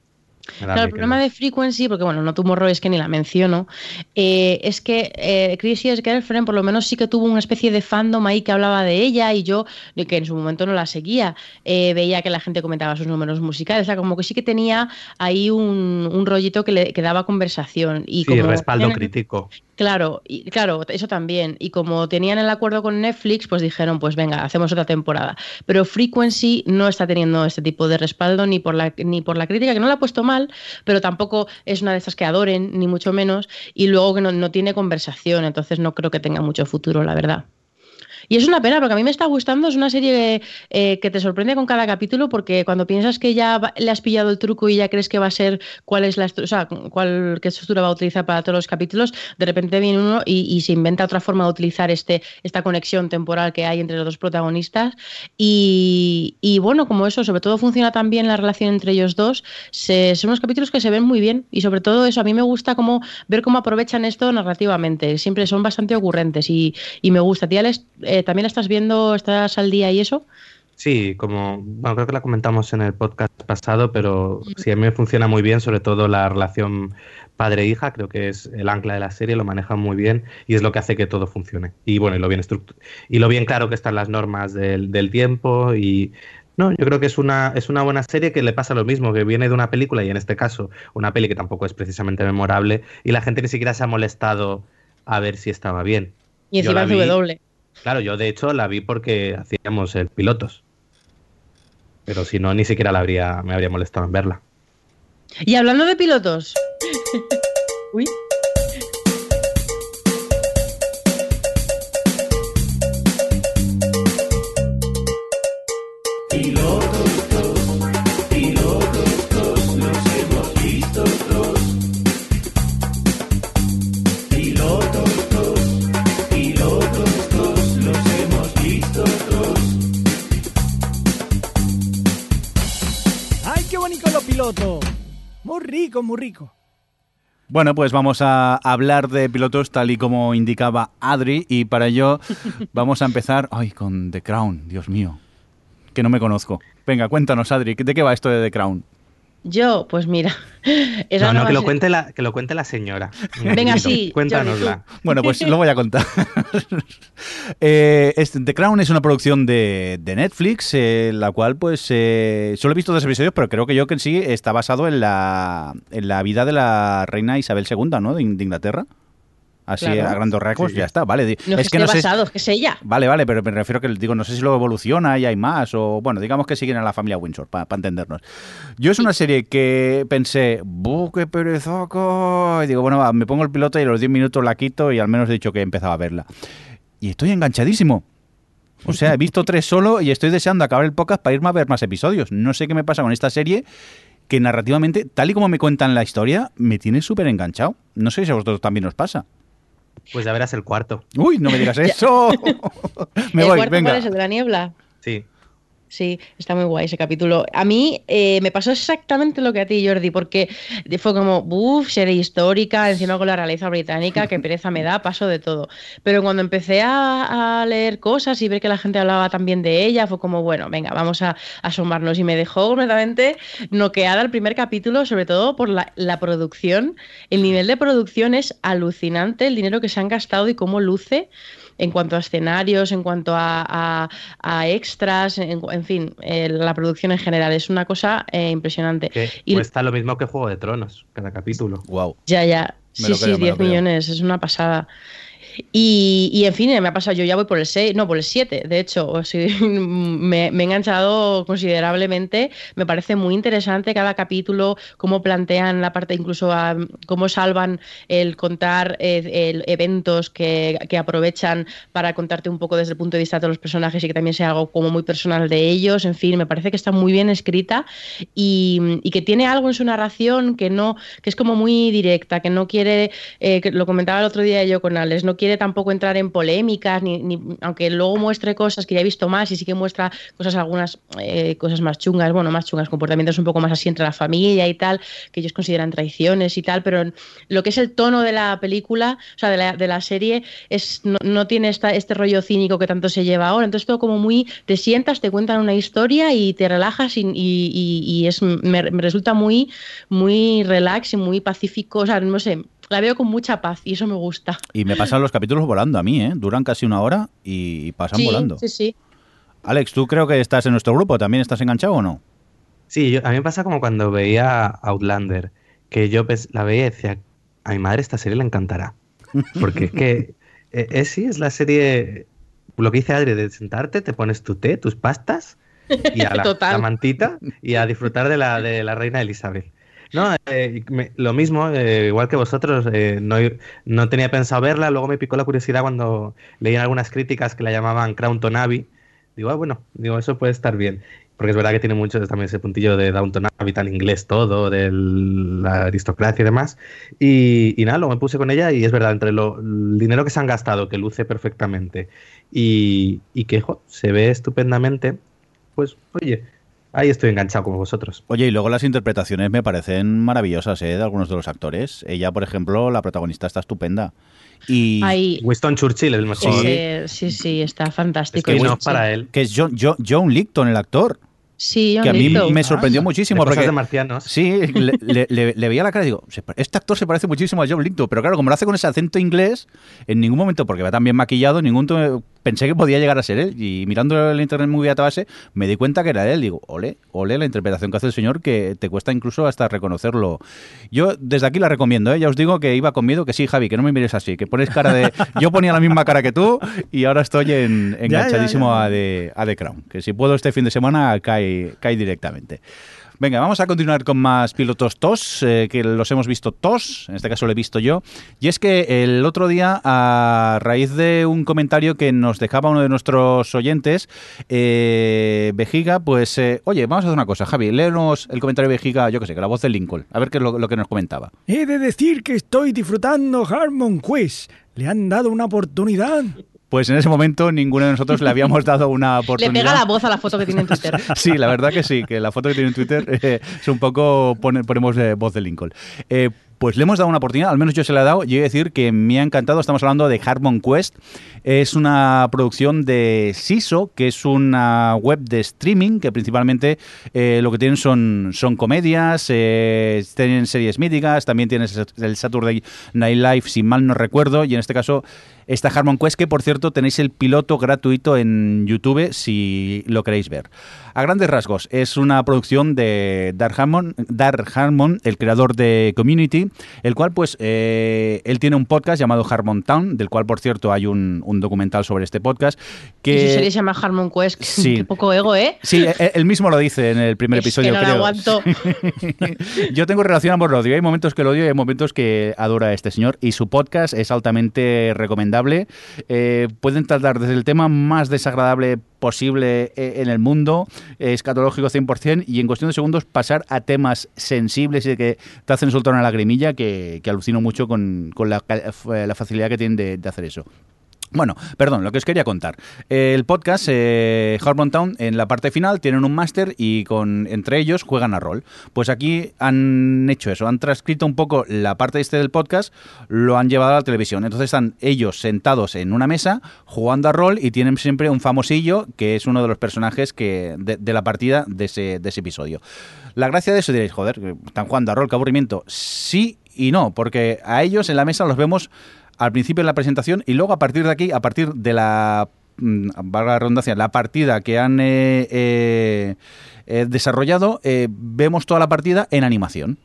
Claro, el problema de Frequency, porque bueno, no Tomorrow es que ni la menciono, eh, es que eh, Crisis Girlfriend por lo menos sí que tuvo una especie de fandom ahí que hablaba de ella y yo, que en su momento no la seguía, eh, veía que la gente comentaba sus números musicales, o sea, como que sí que tenía ahí un, un rollito que le que daba conversación. Y sí, como respaldo crítico. Claro, y claro, eso también. Y como tenían el acuerdo con Netflix, pues dijeron, pues venga, hacemos otra temporada. Pero Frequency no está teniendo este tipo de respaldo ni por la, ni por la crítica, que no la ha puesto mal, pero tampoco es una de estas que adoren, ni mucho menos, y luego que no, no tiene conversación, entonces no creo que tenga mucho futuro, la verdad. Y es una pena porque a mí me está gustando, es una serie eh, que te sorprende con cada capítulo porque cuando piensas que ya le has pillado el truco y ya crees que va a ser cuál es la o sea, cuál, qué estructura va a utilizar para todos los capítulos, de repente viene uno y, se inventa otra forma de utilizar este, esta conexión temporal que hay entre los dos protagonistas. Y, bueno, como eso, sobre todo funciona tan bien la relación entre ellos dos, son unos capítulos que se ven muy bien y sobre todo eso, a mí me gusta como ver cómo aprovechan esto narrativamente, siempre son bastante ocurrentes y, me gusta. Tía, eh, ¿también la estás viendo, estás al día y eso? Sí, como, bueno, creo que la comentamos en el podcast pasado, pero sí, a mí me funciona muy bien, sobre todo la relación padre-hija, creo que es el ancla de la serie, lo manejan muy bien y es lo que hace que todo funcione. Y bueno, y lo bien y lo bien claro que están las normas del, del tiempo y no, yo creo que es una, es una buena serie que le pasa lo mismo, que viene de una película y en este caso una peli que tampoco es precisamente memorable y la gente ni siquiera se ha molestado a ver si estaba bien. Y encima vi- W. Claro, yo de hecho la vi porque hacíamos el pilotos. Pero si no, ni siquiera la habría, me habría molestado en verla. Y hablando de pilotos. [LAUGHS] Uy. Muy rico, muy rico. Bueno, pues vamos a hablar de pilotos tal y como indicaba Adri y para ello [LAUGHS] vamos a empezar ay, con The Crown, Dios mío, que no me conozco. Venga, cuéntanos, Adri, ¿de qué va esto de The Crown? Yo, pues mira. [LAUGHS] esa No, no, nueva que lo cuente la, que lo cuente la señora. Venga, sí, Cuéntanosla. Bueno, pues lo voy a contar. [LAUGHS] Eh, este, The Crown es una producción de, de Netflix, eh, la cual pues eh, solo he visto dos episodios, pero creo que yo que en sí está basado en la, en la vida de la reina Isabel II, ¿no? De Inglaterra. Así Claro. a grandes rasgos, Sí. ya está, vale. No es que, esté basado, es que es ella. Vale, vale, pero me refiero que digo, no sé si luego evoluciona y hay más, o bueno, digamos que siguen a la familia Windsor, para entendernos. Yo es una serie que pensé, ¡buh, qué perezoco! Y digo, bueno, va, me pongo el piloto y a los 10 minutos la quito y al menos he dicho que empezaba a verla. Y estoy enganchadísimo. O sea, he visto tres solo y estoy deseando acabar el podcast para irme a ver más episodios. No sé qué me pasa con esta serie, que narrativamente, tal y como me cuentan la historia, me tiene súper enganchado. No sé si a vosotros también os pasa. Pues ya verás el cuarto. Uy, no me digas [LAUGHS] eso. [LAUGHS] me ¿El voy, cuarto venga. cuál es el de la niebla? Sí. Sí, está muy guay ese capítulo. A mí eh, me pasó exactamente lo que a ti, Jordi, porque fue como, uff, serie histórica, encima con la realeza británica, qué pereza me da, paso de todo. Pero cuando empecé a, leer cosas y ver que la gente hablaba también de ella, fue como, bueno, venga, vamos a, a asomarnos. Y me dejó completamente noqueada el primer capítulo, sobre todo por la, la producción. El nivel de producción es alucinante, el dinero que se han gastado y cómo luce en cuanto a escenarios, en cuanto a, a- a extras, en, en fin, eh, la producción en general. Es una cosa eh, impresionante. Que Y- cuesta lo mismo que Juego de Tronos, cada capítulo. Wow. Ya, ya. Me Sí, sí, creo, me lo 10 creo. millones, es una pasada. Y, y, en fin, me ha pasado, yo ya voy por el 6, no, por el 7, de hecho, o sea, [LAUGHS] me, me he enganchado considerablemente, me parece muy interesante cada capítulo, cómo plantean la parte, incluso a, cómo salvan el contar eh, el- eventos que, que aprovechan para contarte un poco desde el punto de vista de los personajes y que también sea algo como muy personal de ellos, en fin, me parece que está muy bien escrita y, y que tiene algo en su narración que no, que es como muy directa, que no quiere, eh, que lo comentaba el otro día yo con Alex, no quiere tampoco entrar en polémicas, ni, ni- aunque luego muestre cosas que ya he visto más y sí que muestra cosas algunas eh, cosas más chungas, bueno, más chungas, comportamientos un poco más así entre la familia y tal, que ellos consideran traiciones y tal, pero lo que es el tono de la película, o sea, de la, de la serie, es, no, no tiene esta, este rollo cínico que tanto se lleva ahora, entonces todo como muy, te sientas, te cuentan una historia y te relajas y es, me, me resulta muy, muy relax y muy pacífico, o sea, no sé, la veo con mucha paz y eso me gusta. Y me pasan los capítulos volando a mí, ¿eh? Duran casi una hora y pasan sí, volando. sí, sí. Alex, ¿tú creo que estás en nuestro grupo? ¿También estás enganchado o no? Sí, yo- a mí me pasa como cuando veía Outlander, que yo la veía y decía, a mi madre esta serie le encantará. Porque es que eh, es, sí, es la serie, lo que dice Adri, de sentarte, te pones tu té, tus pastas y a la, Total. la mantita y a disfrutar de la, de la reina Elizabeth. No, eh, lo mismo, eh, igual que vosotros, eh, no, no tenía pensado verla, luego me picó la curiosidad cuando leí algunas críticas que la llamaban Crownton Abbey. Digo, ah, bueno, digo, eso puede estar bien. Porque es verdad que tiene mucho también ese puntillo de Downton Abbey, tan inglés todo, de la aristocracia y demás. Y, nada, luego me puse con ella y es verdad, entre lo, el dinero que se han gastado, que luce perfectamente, y, y que se ve estupendamente, pues oye, ahí estoy enganchado como vosotros. Oye, y luego las interpretaciones me parecen maravillosas, ¿eh? De algunos de los actores. Ella, por ejemplo, la protagonista está estupenda. Y Ahí, Winston Churchill, el mejor. ese- sí, sí, está Es fantástico. que no para él. que es John, John, John Licton, el actor. Sí, John que a mí me sorprendió Ah, muchísimo. De porque, de marcianos. Sí, le, le- le- le veía la cara y digo, "Se pa- este actor se parece muchísimo a John Lithgow, pero claro, como lo hace con ese acento inglés, en ningún momento, porque va tan bien maquillado, en ningún pensé que podía llegar a ser él. Y mirando el Internet Movie Database, me di cuenta que era él. Digo, ole, ole la interpretación que hace el señor, que te cuesta incluso hasta reconocerlo. Yo desde aquí la recomiendo, ¿eh? ya os digo que iba con miedo, que sí, Javi, que no me mires así, que pones cara de... [LAUGHS] Yo ponía la misma cara que tú y ahora estoy en, ya, enganchadísimo ya. A, de, a The Crown, que si puedo este fin de semana cae, cae directamente. Venga, vamos a continuar con más pilotos TOS, eh, que los hemos visto TOS, en este caso lo he visto yo. Y es que el otro día, a raíz de un comentario que nos dejaba uno de nuestros oyentes, eh, Vejiga, pues, eh, oye, vamos a hacer una cosa, Javi, léenos el comentario de Vejiga, yo que sé, que la voz de Lincoln, a ver qué es lo, lo que nos comentaba. He de decir que estoy disfrutando Harmon Quest. Le han dado una oportunidad. Pues en ese momento ninguno de nosotros le habíamos dado una [LAUGHS] Le oportunidad. pega la voz a la foto que tiene en Twitter. [LAUGHS] Sí, la verdad que sí, que la foto que tiene en Twitter eh, es un poco, pone- ponemos eh, voz de Lincoln. Eh, pues le hemos dado una oportunidad, al menos yo se la he dado, y he de decir que me ha encantado, estamos hablando de Harmon Quest, es una producción de Siso, que es una web de streaming, que principalmente eh, lo que tienen son, son comedias, eh, tienen series míticas, también tienes el Saturday Night Live, si mal no recuerdo, y en este caso esta Harmon Quest, que por cierto tenéis el piloto gratuito en YouTube si lo queréis ver. A grandes rasgos, es una producción de Dark Harmon, Harmon el creador de Community, el cual pues eh, él tiene un podcast llamado Harmon Town, del cual por cierto hay un, un documental sobre este podcast. Que, su serie se llama Harmon Quest. Sí. Qué poco ego, ¿eh? Sí, él, él mismo lo dice en el primer Es episodio, que no creo. aguanto. [LAUGHS] Yo tengo relación amor-odio. Hay momentos que lo odio y hay momentos que adora a este señor. Y su podcast es altamente recomendable. Eh, pueden tratar desde el tema más desagradable posible eh, en el mundo, eh, escatológico 100%, y en cuestión de segundos pasar a temas sensibles y que te hacen soltar una lagrimilla que, que alucino mucho con, con la, la facilidad que tienen de, de hacer eso. Bueno, perdón, lo que os quería contar. El podcast, eh, en la parte final tienen un máster y con entre ellos juegan a rol. Pues aquí han hecho eso, han transcrito un poco la parte este del podcast, lo han llevado a la televisión. Entonces están ellos sentados en una mesa jugando a rol y tienen siempre un famosillo que es uno de los personajes que de, de la partida de ese, de ese episodio. La gracia de eso diréis, joder, están jugando a rol, qué. Sí y no, porque a ellos en la mesa los vemos al principio de la presentación y luego a partir de aquí, a partir de la mm, valga la la partida que han eh, eh, eh, desarrollado, eh, vemos toda la partida en animación.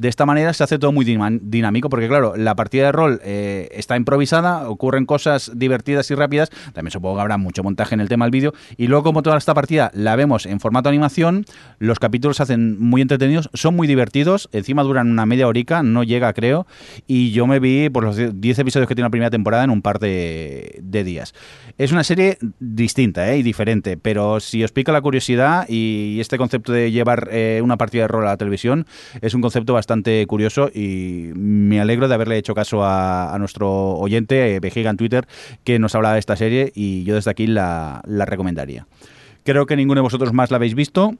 De esta manera se hace todo muy dinámico, porque claro, la partida de rol eh, está improvisada, ocurren cosas divertidas y rápidas, también supongo que habrá mucho montaje en el tema del vídeo, y luego como toda esta partida la vemos en formato animación, los capítulos se hacen muy entretenidos, son muy divertidos, encima duran una media horica, no llega creo, y yo me vi por los 10 episodios que tiene la primera temporada en un par de, días. Es una serie distinta ¿eh? y diferente, pero si os pica la curiosidad y este concepto de llevar eh, una partida de rol a la televisión, es un concepto bastante bastante curioso y me alegro de haberle hecho caso a, nuestro oyente, eh, Vejiga en Twitter, que nos hablaba de esta serie y yo desde aquí la, la recomendaría. Creo que ninguno de vosotros más la habéis visto.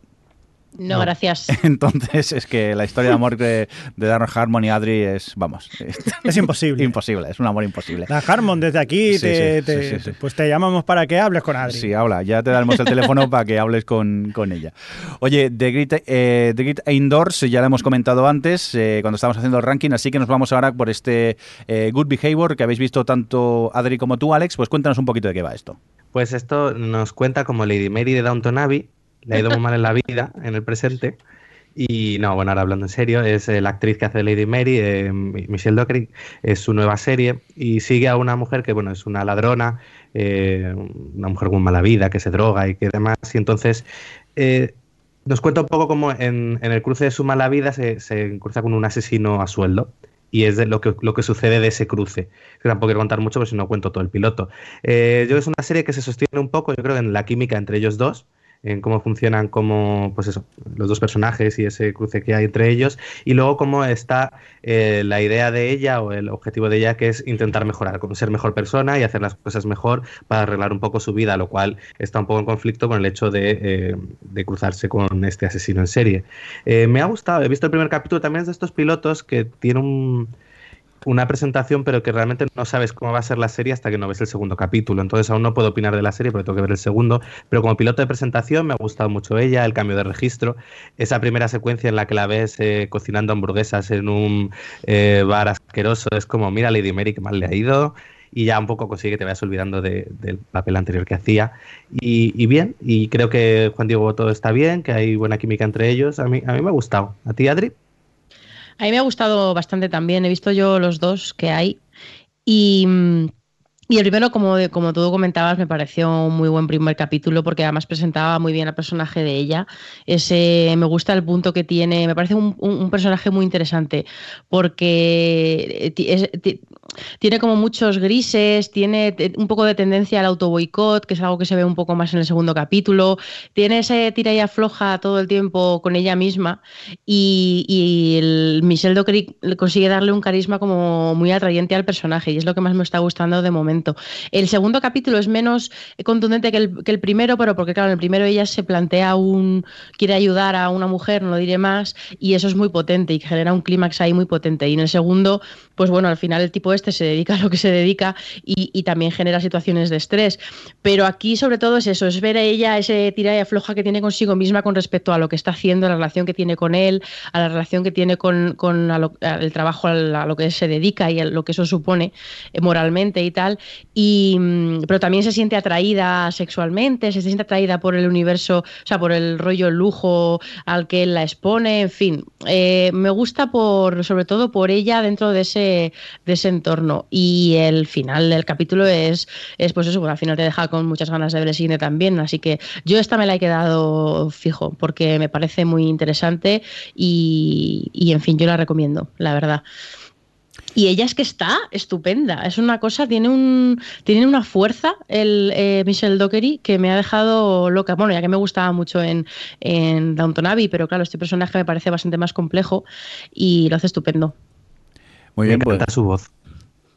No, no, gracias. [LAUGHS] Entonces es que la historia de amor de, de Darren Harmon y Adri es, vamos, es, es imposible. imposible, es un amor imposible. La Harmon, desde aquí, Sí, te, sí, te- sí, sí, sí. pues te llamamos para que hables con Adri. Sí, habla, ya te daremos el teléfono para que hables con, con ella. Oye, The Great, eh, The Great Indoors ya la hemos comentado antes eh, cuando estábamos haciendo el ranking, así que nos vamos ahora por este eh, Good Behavior que habéis visto tanto Adri como tú, Alex. Pues cuéntanos un poquito de qué va esto. Pues esto nos cuenta como Lady Mary de Downton Abbey, le ha ido muy mal en la vida, en el presente, Y no, bueno, ahora hablando en serio, es eh, la actriz que hace Lady Mary, eh, Michelle Dockery, es su nueva serie y sigue a una mujer que, bueno, es una ladrona, eh, una mujer con mala vida, que se droga y que demás. Y entonces nos cuenta un poco cómo en, el cruce de su mala vida se, cruza con un asesino a sueldo y es de lo que, lo que sucede de ese cruce. Tampoco quiero contar mucho, pero si no cuento todo el piloto. yo creo que es una serie que se sostiene un poco, yo creo, en la química entre ellos dos en cómo funcionan como, pues eso, los dos personajes y ese cruce que hay entre ellos, y luego cómo está eh, la idea de ella o el objetivo de ella que es intentar mejorar, ser mejor persona y hacer las cosas mejor para arreglar un poco su vida, lo cual está un poco en conflicto con el hecho de, eh, de cruzarse con este asesino en serie. Eh, me ha gustado, he visto el primer capítulo también de estos pilotos que tiene un una presentación, pero que realmente no sabes cómo va a ser la serie hasta que no ves el segundo capítulo. Entonces aún no puedo opinar de la serie porque tengo que ver el segundo. Pero como piloto de presentación me ha gustado mucho ella, el cambio de registro, esa primera secuencia en la que la ves eh, cocinando hamburguesas en un eh, bar asqueroso, es como, mira Lady Mary, que mal le ha ido. Y ya un poco consigue que te vayas olvidando del papel anterior que hacía. Y, bien, y creo que Juan Diego todo está bien, que hay buena química entre ellos. A mí, a mí me ha gustado. ¿A ti, Adri? A mí me ha gustado bastante también. He visto yo los dos que hay. Y, y el primero, como, como tú comentabas, me pareció un muy buen primer capítulo porque además presentaba muy bien al personaje de ella. Ese, me gusta el punto que tiene, me parece un, un personaje muy interesante porque es, tiene como muchos grises, tiene un poco de tendencia al autoboicot, que es algo que se ve un poco más en el segundo capítulo, tiene ese tira y afloja todo el tiempo con ella misma y, y el Michelle Dockery consigue darle un carisma como muy atrayente al personaje y es lo que más me está gustando de momento. El segundo capítulo es menos contundente que el, que el primero, pero porque claro, en el primero ella se plantea un, quiere ayudar a una mujer, no lo diré más, y eso es muy potente y genera un clímax ahí muy potente. Y en el segundo, pues bueno, al final el tipo este se dedica a lo que se dedica y, también genera situaciones de estrés. Pero aquí sobre todo es eso, es ver a ella ese tira y afloja que tiene consigo misma con respecto a lo que está haciendo, a la relación que tiene con él, a la relación que tiene con, el trabajo a, lo que se dedica y a lo que eso supone eh, moralmente y tal. Y, mm, pero también se siente atraída sexualmente, se siente atraída por el universo, o sea, por el rollo lujo al que él la expone, en fin. Eh, me gusta por, sobre todo por ella dentro de ese, de ese entorno. Y el final del capítulo es, es pues eso, al final te deja con muchas ganas de ver el siguiente también. Así que yo esta me la he quedado fijo porque me parece muy interesante y, y en fin, yo la recomiendo, la verdad. Y ella es que está estupenda. Es una cosa, tiene un tiene una fuerza el eh, Michelle Dockery que me ha dejado loca. Bueno, ya que me gustaba mucho en, en Downton Abbey, pero claro, este personaje me parece bastante más complejo y lo hace estupendo. Muy bien, pues. su voz.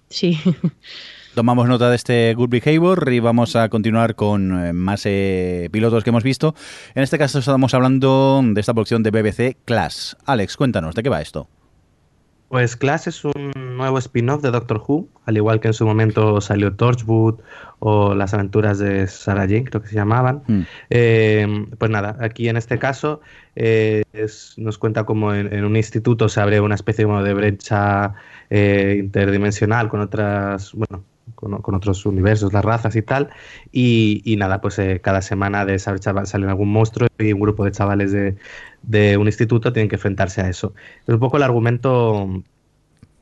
Sí. [LAUGHS] Tomamos nota de este Good Behavior y vamos a continuar con eh, más eh, pilotos que hemos visto. En este caso estamos hablando de esta producción de BBC Class. Alex, cuéntanos, ¿de qué va esto? Pues Class es un nuevo spin-off de Doctor Who, al igual que en su momento salió Torchwood o Las aventuras de Sarah Jane, creo que se llamaban. Hmm. Eh, pues nada, aquí en este caso nos cuenta como en, un instituto se abre una especie de brecha eh, interdimensional con otras, bueno, con, otros universos, las razas y tal. Y, nada, pues eh, cada semana de esa sale algún monstruo y un grupo de chavales de, un instituto tienen que enfrentarse a eso. Es un poco el argumento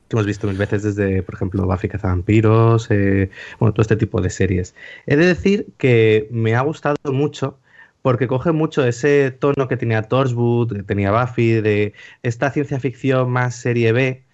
que hemos visto mil veces desde, por ejemplo, Buffy vampiros, eh, bueno, todo este tipo de series. He de decir que me ha gustado mucho porque coge mucho ese tono que tenía Torchwood, que tenía Buffy, de esta ciencia ficción más serie B,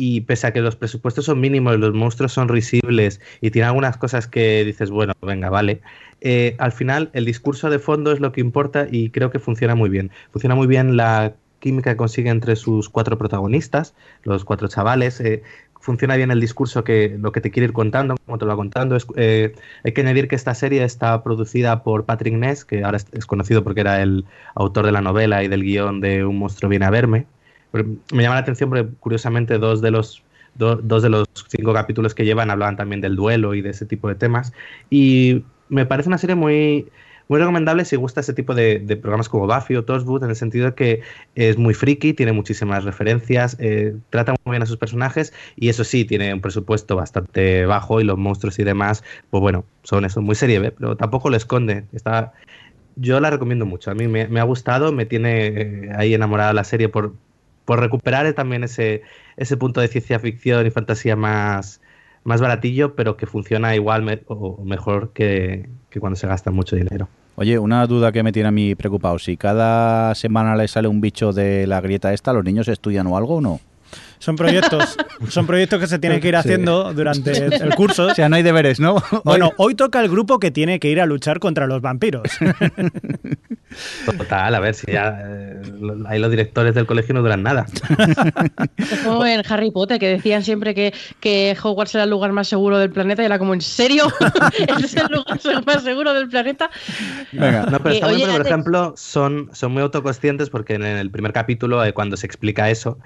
y pese a que los presupuestos son mínimos, los monstruos son risibles y tiene algunas cosas que dices, bueno, venga, vale, eh, al final el discurso de fondo es lo que importa y creo que funciona muy bien. Funciona muy bien la química que consigue entre sus cuatro protagonistas, los cuatro chavales. Eh, funciona bien el discurso que lo que te quiere ir contando, como te lo va contando. Eh, hay que añadir que esta serie está producida por Patrick Ness, que ahora es, conocido porque era el autor de la novela y del guion de Un monstruo viene a verme, me llama la atención porque curiosamente dos de los dos de los cinco capítulos que llevan hablaban también del duelo y de ese tipo de temas. Y me parece una serie muy, muy recomendable si gusta ese tipo de, programas como Buffy o Torchwood, en el sentido de que es muy friki, tiene muchísimas referencias, eh, trata muy bien a sus personajes y eso sí, tiene un presupuesto bastante bajo y los monstruos y demás, pues bueno, son eso, muy serie B, pero tampoco lo esconde. Está, yo la recomiendo mucho. A mí me, ha gustado, me tiene eh, ahí enamorada la serie por, por recuperar también ese, ese punto de ciencia ficción y fantasía más, más baratillo, pero que funciona igual o mejor que, que cuando se gasta mucho dinero. Oye, una duda que me tiene a mí preocupado. Si cada semana le sale un bicho de la grieta esta, ¿los niños estudian o algo o no? Son proyectos, son proyectos que se tienen que ir haciendo durante el curso. O sea, no hay deberes, ¿no? Bueno, hoy toca el grupo que tiene que ir a luchar contra los vampiros. Total, a ver si ya eh, ahí los directores del colegio no duran nada. [LAUGHS] como en Harry Potter, que decían siempre que, que Hogwarts era el lugar más seguro del planeta y era como, ¿en serio? [LAUGHS] ¿Es el lugar más seguro del planeta? Venga. No, pero eh, por ejemplo, son, son muy autoconscientes porque en el primer capítulo, eh, cuando se explica eso,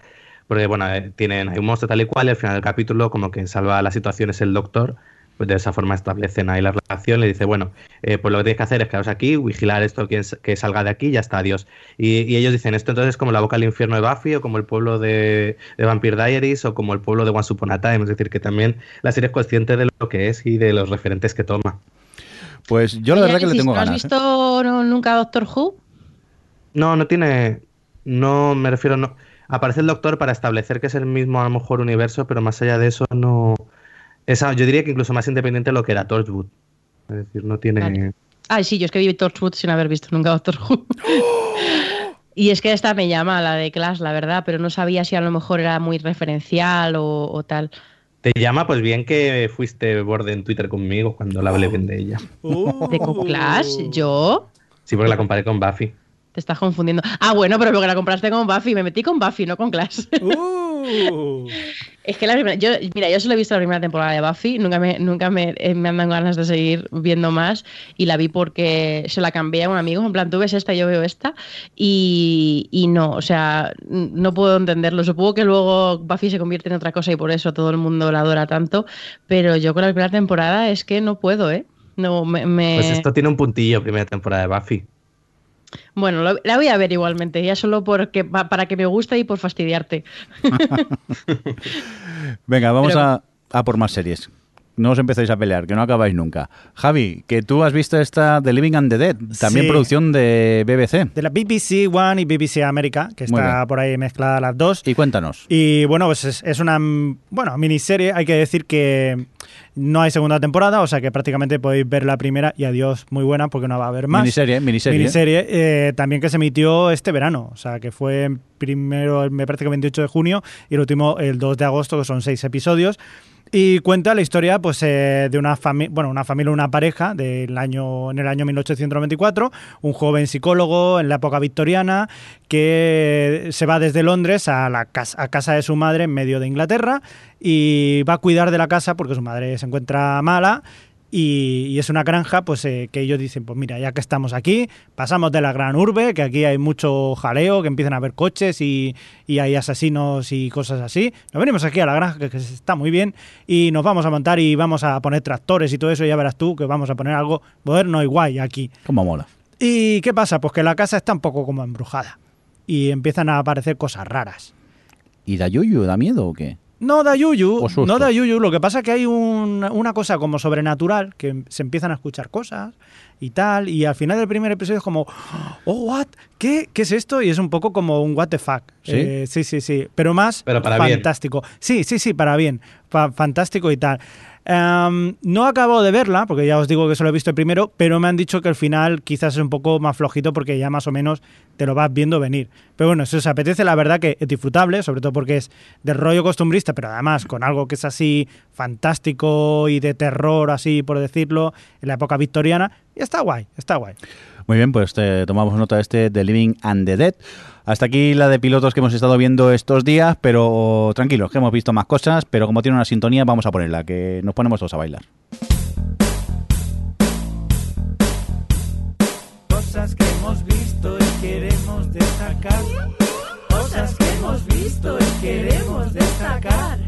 porque bueno, eh, tienen, hay un monstruo tal y cual y al final del capítulo como que salva la situación es el doctor, pues de esa forma establecen ahí la relación, le dice, bueno, eh, pues lo que tienes que hacer es quedaros aquí, vigilar esto que, que salga de aquí y ya está, adiós. Y, ellos dicen, esto entonces es como la boca del infierno de Buffy o como el pueblo de, Vampire Diaries o como el pueblo de One Upon a Time, es decir, que también la serie es consciente de lo que es y de los referentes que toma. Pues yo la verdad que le tengo ganas. ¿No has visto nunca Doctor Who? No, no tiene, no me refiero, no aparece el doctor para establecer que es el mismo a lo mejor universo, pero más allá de eso no... Esa, yo diría que incluso más independiente de lo que era Torchwood. Es decir, no tiene... Ay, sí, yo es que vi Torchwood sin haber visto nunca Doctor Who. [LAUGHS] y es que esta me llama, la de Clash, la verdad, pero no sabía si a lo mejor era muy referencial o, tal. Te llama, pues bien que fuiste borde en Twitter conmigo cuando la hablé bien de ella. ¿De Clash? ¿Yo? Sí, porque la comparé con Buffy. Te estás confundiendo. Ah, bueno, pero porque la compraste con Buffy. Me metí con Buffy, no con Clash. Uh. [LAUGHS] es que la primera. Yo, mira, yo solo he visto la primera temporada de Buffy. Nunca me, nunca me, eh, me han dado ganas de seguir viendo más. Y la vi porque se la cambié a un amigo. En plan, tú ves esta, yo veo esta. Y, y no, o sea, no puedo entenderlo. Supongo que luego Buffy se convierte en otra cosa y por eso todo el mundo la adora tanto. Pero yo con la primera temporada es que no puedo, ¿eh? No, me, me... Pues esto tiene un puntillo, primera temporada de Buffy. Bueno, la voy a ver igualmente, ya solo porque, para que me guste y por fastidiarte. [LAUGHS] Venga, vamos a, por más series. No os empecéis a pelear, que no acabáis nunca. Javi, que tú has visto esta The Living and the Dead, también producción de BBC. De la BBC One y BBC América, que está por ahí mezclada las dos. Y cuéntanos. Y bueno, pues es, es una bueno, miniserie. Hay que decir que no hay segunda temporada, o sea que prácticamente podéis ver la primera y adiós, muy buena porque no va a haber más. Miniserie, miniserie. Miniserie, eh, también que se emitió este verano, o sea que fue primero, me parece que el 28 de junio y el último el 2 de agosto, que son seis episodios. Y cuenta la historia pues, eh, de una, familia bueno, una familia, una pareja del año, en el año 1894, un joven psicólogo en la época victoriana que se va desde Londres a, la a casa de su madre en medio de Inglaterra y va a cuidar de la casa porque su madre se encuentra mala y, es una granja pues eh, que ellos dicen, pues mira, ya que estamos aquí, pasamos de la gran urbe, que aquí hay mucho jaleo, que empiezan a haber coches y, hay asesinos y cosas así. Nos venimos aquí a la granja, que, está muy bien, y nos vamos a montar y vamos a poner tractores y todo eso, y ya verás tú que vamos a poner algo moderno y guay aquí. Como mola. ¿Y qué pasa? Pues que la casa está un poco como embrujada y empiezan a aparecer cosas raras. ¿Y da yuyu, da miedo o qué? No da yuyu, no da yuyu. Lo que pasa es que hay una cosa como sobrenatural, que se empiezan a escuchar cosas y tal, y al final del primer episodio es como, oh, what, ¿qué? ¿Qué es esto? Y es un poco como un what the fuck. Sí, eh, sí, sí, sí, pero más pero para fantástico. Sí, sí, sí, para bien, fantástico y tal. Em, no acabo de verla, porque ya os digo que solo he visto el primero, pero me han dicho que el final quizás es un poco más flojito porque ya más o menos te lo vas viendo venir. Pero bueno, si os apetece, la verdad que es disfrutable, sobre todo porque es de rollo costumbrista, pero además con algo que es así fantástico y de terror, así por decirlo, en la época victoriana, y está guay, está guay. Muy bien, pues tomamos nota de este The Living and the Dead. Hasta aquí la de pilotos que hemos estado viendo estos días, pero tranquilos, que hemos visto más cosas, pero como tiene una sintonía vamos a ponerla, que nos ponemos todos a bailar. Cosas que hemos visto y queremos destacar. Cosas que hemos visto y queremos destacar.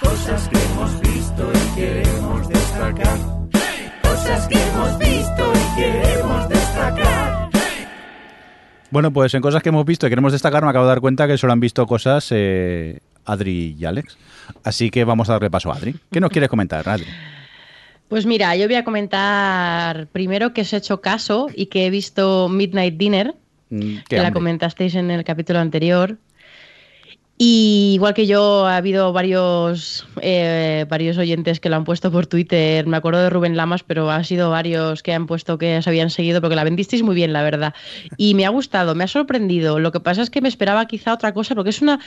Cosas que hemos visto y queremos destacar. Cosas que hemos visto y queremos destacar. Bueno, pues en cosas que hemos visto y queremos destacar, me acabo de dar cuenta que solo han visto cosas eh, Adri y Alex. Así que vamos a darle paso a Adri. ¿Qué nos quieres comentar, Adri? Pues mira, yo voy a comentar primero que os he hecho caso y que he visto Midnight Dinner, Mm, que la comentasteis en el capítulo anterior. Y igual que yo, ha habido varios, eh, varios oyentes que lo han puesto por Twitter. Me acuerdo de Rubén Lamas, pero ha sido varios que han puesto que os habían seguido porque la vendisteis muy bien, la verdad. Y me ha gustado, me ha sorprendido. Lo que pasa es que me esperaba quizá otra cosa, porque es una.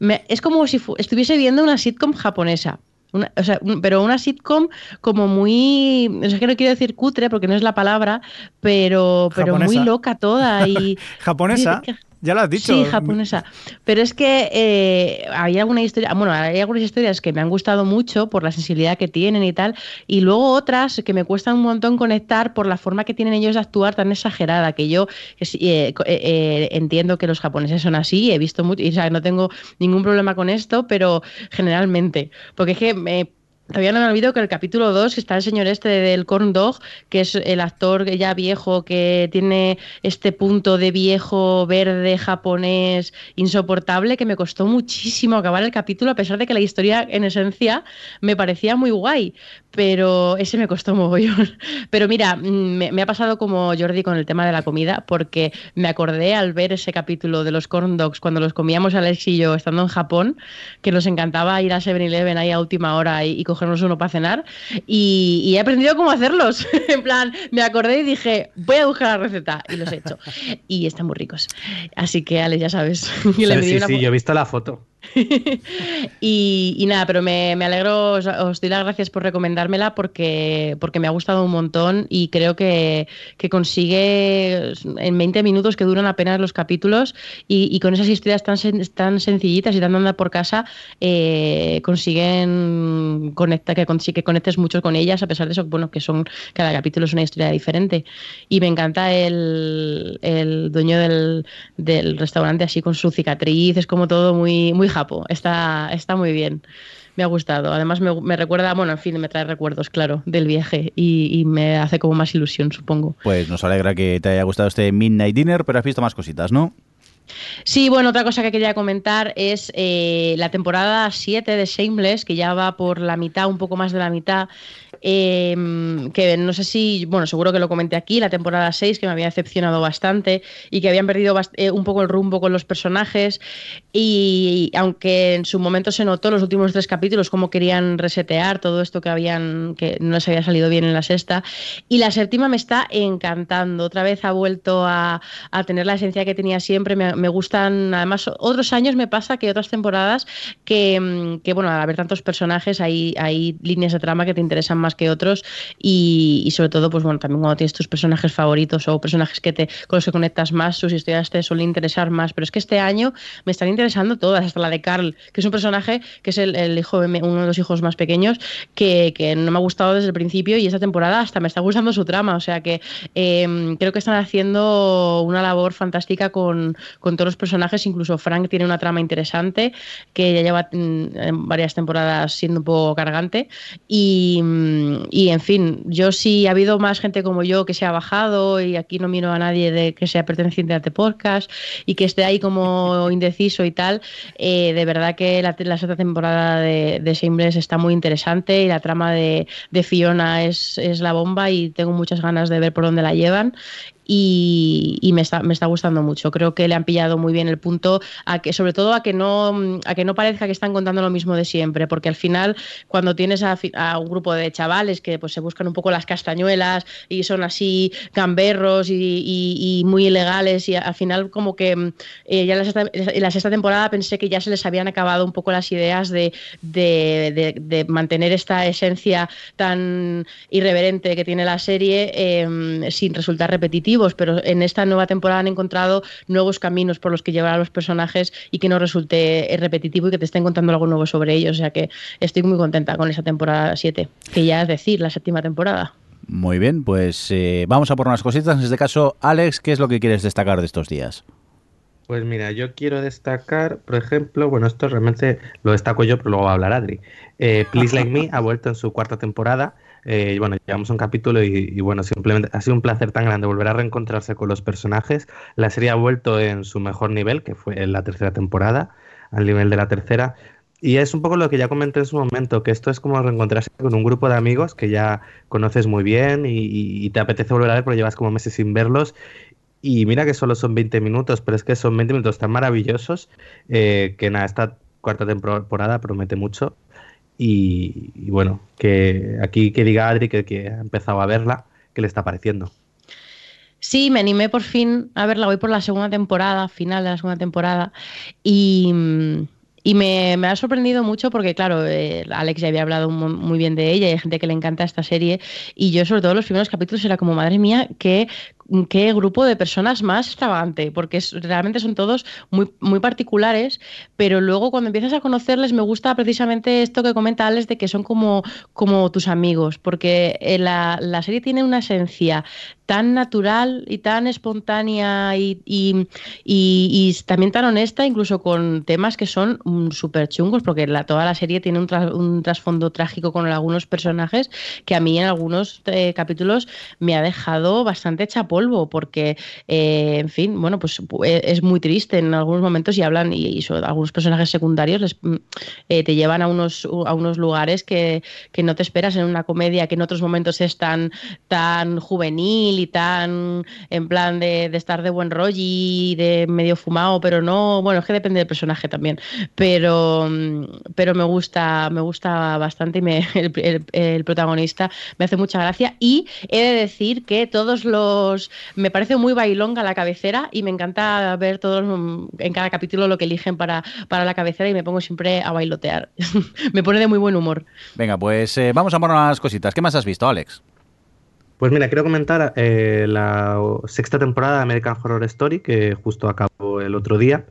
me- es como si estuviese viendo una sitcom japonesa. Una- o sea, un- pero una sitcom como muy. O sea, que no quiero decir cutre porque no es la palabra, pero, pero muy loca toda. Y, [LAUGHS] Japonesa, [LAUGHS] ¿Qué- qué- ya lo has dicho. Sí, japonesa. Pero es que eh, hay alguna historia, bueno, hay algunas historias que me han gustado mucho por la sensibilidad que tienen y tal, y luego otras que me cuestan un montón conectar por la forma que tienen ellos de actuar tan exagerada, que yo eh, eh, eh, entiendo que los japoneses son así, he visto mucho, y o no tengo ningún problema con esto, pero generalmente, porque es que me Todavía no me olvido que el capítulo 2 está el señor este del corn dog, que es el actor ya viejo que tiene este punto de viejo verde japonés insoportable que me costó muchísimo acabar el capítulo a pesar de que la historia en esencia me parecía muy guay, pero ese me costó mogollón. [LAUGHS] Pero mira, mm, me, me ha pasado como Jordi con el tema de la comida porque me acordé al ver ese capítulo de los corn dogs cuando los comíamos Alex y yo estando en Japón, que nos encantaba ir a 7-Eleven ahí a última hora y, y cogernos uno para cenar y, y he aprendido cómo hacerlos. [LAUGHS] en plan, me acordé y dije, voy a buscar la receta y los he hecho. Y están muy ricos. Así que, Alex, ya sabes. [LAUGHS] Sí, le sí, una sí, yo he visto la foto. [LAUGHS] y, y nada, pero me, me alegro, os, os doy las gracias por recomendármela porque, porque me ha gustado un montón y creo que, que consigue en 20 minutos que duran apenas los capítulos y, y con esas historias tan, sen- tan sencillitas y tan andar por casa eh, consiguen conectar, que, que conectes mucho con ellas a pesar de eso, bueno, que son cada capítulo es una historia diferente. Y me encanta el, el dueño del, del restaurante así con su cicatriz, es como todo muy, muy japo, está, está muy bien. Me ha gustado. Además, me, me recuerda, bueno, en fin, me trae recuerdos, claro, del viaje y, y me hace como más ilusión, supongo. Pues nos alegra que te haya gustado este Midnight Dinner, pero has visto más cositas, ¿no? Sí, bueno, otra cosa que quería comentar es eh, la temporada 7 de Shameless, que ya va por la mitad, un poco más de la mitad, eh, que no sé si, bueno, seguro que lo comenté aquí, la temporada 6, que me había decepcionado bastante y que habían perdido eh, un poco el rumbo con los personajes. Y aunque en su momento se notó los últimos tres capítulos cómo querían resetear todo esto que habían, que no les había salido bien en la sexta, y la séptima me está encantando, otra vez ha vuelto a, a tener la esencia que tenía siempre, me, me gustan, además otros años me pasa que otras temporadas que, mm, que, bueno, al haber tantos personajes hay, hay líneas de trama que te interesan más que otros. Y, sobre todo, pues bueno, también cuando tienes tus personajes favoritos o personajes que te, con los que conectas más, sus historias te suelen interesar más, pero es que este año me están interesando todas, hasta la de Carl, que es un personaje que es el, el hijo uno de los hijos más pequeños, que, que no me ha gustado desde el principio y esta temporada hasta me está gustando su trama, o sea que eh, creo que están haciendo una labor fantástica con, con todos los personajes, incluso Frank tiene una trama interesante que ya lleva mm, varias temporadas siendo un poco cargante. Y, mm, y, en fin, yo sí ha habido más gente como yo que se ha bajado y aquí no miro a nadie de que sea perteneciente a este podcast y que esté ahí como [LAUGHS] indeciso y tal, eh, de verdad que la, la sexta temporada de, de Shameless está muy interesante y la trama de, de Fiona es, es la bomba y tengo muchas ganas de ver por dónde la llevan y, me, está, me está gustando mucho. Creo que le han pillado muy bien el punto, a que, sobre todo a que, no, a que no parezca que están contando lo mismo de siempre, porque al final cuando tienes a, a un grupo de chavales que pues, se buscan un poco las castañuelas y son así gamberros y, muy ilegales y al final como que mm, eh, ya en la, sexta, temporada pensé que ya se les habían acabado un poco las ideas de, de, mantener esta esencia tan irreverente que tiene la serie eh, sin resultar repetitivos, pero en esta nueva temporada han encontrado nuevos caminos por los que llevar a los personajes y que no resulte eh, repetitivo y que te estén contando algo nuevo sobre ellos. O sea que estoy muy contenta con esa temporada 7, que ya es decir, la séptima temporada. Muy bien, pues eh, vamos a por unas cositas. En este caso, Alex, ¿qué es lo que quieres destacar de estos días? Pues mira, yo quiero destacar, por ejemplo, bueno, esto realmente lo destaco yo, pero luego va a hablar Adri. Eh, Please Like Me ha vuelto en su cuarta temporada. Eh, bueno, llevamos un capítulo y, bueno, simplemente ha sido un placer tan grande volver a reencontrarse con los personajes. La serie ha vuelto en su mejor nivel, que fue en la tercera temporada, al nivel de la tercera. Y es un poco lo que ya comenté en su momento, que esto es como reencontrarse con un grupo de amigos que ya conoces muy bien y, te apetece volver a ver porque llevas como meses sin verlos. Y mira que solo son 20 minutos, pero es que son 20 minutos tan maravillosos eh, que nada, esta cuarta temporada promete mucho. Y, bueno, que aquí que diga Adri que, que ha empezado a verla, que le está pareciendo. Sí, me animé por fin a verla. Voy por la segunda temporada, final de la segunda temporada. Y, y me, ha sorprendido mucho porque, claro, eh, Alex ya había hablado muy bien de ella y hay gente que le encanta esta serie. Y yo, sobre todo, los primeros capítulos era como, madre mía, qué qué grupo de personas más extravagante, porque realmente son todos muy, muy particulares, pero luego cuando empiezas a conocerles me gusta precisamente esto que comenta Alex de que son como, como tus amigos, porque eh, la, la serie tiene una esencia tan natural y tan espontánea y, y, y, también tan honesta, incluso con temas que son mm, súper chungos, porque la, toda la serie tiene un, un, trasfondo trágico con algunos personajes que a mí en algunos eh, capítulos me ha dejado bastante chapo polvo, porque, eh, en fin, bueno, pues eh, es muy triste en algunos momentos y hablan, y, algunos personajes secundarios mm, eh, te llevan a unos, a unos lugares que, no te esperas en una comedia que en otros momentos es tan, tan juvenil y tan en plan de, estar de buen rollo y de medio fumado, pero no, bueno, es que depende del personaje también, pero, mm, pero me gusta, me gusta bastante y me, [LAUGHS] el protagonista me hace mucha gracia y he de decir que todos los me parece muy bailonga la cabecera y me encanta ver todos en cada capítulo lo que eligen para, para la cabecera y me pongo siempre a bailotear. [LAUGHS] me pone de muy buen humor. Venga, pues eh, vamos a poner unas cositas. ¿Qué más has visto, Alex? Pues mira, quiero comentar eh, la sexta temporada de American Horror Story, que justo acabó el otro día,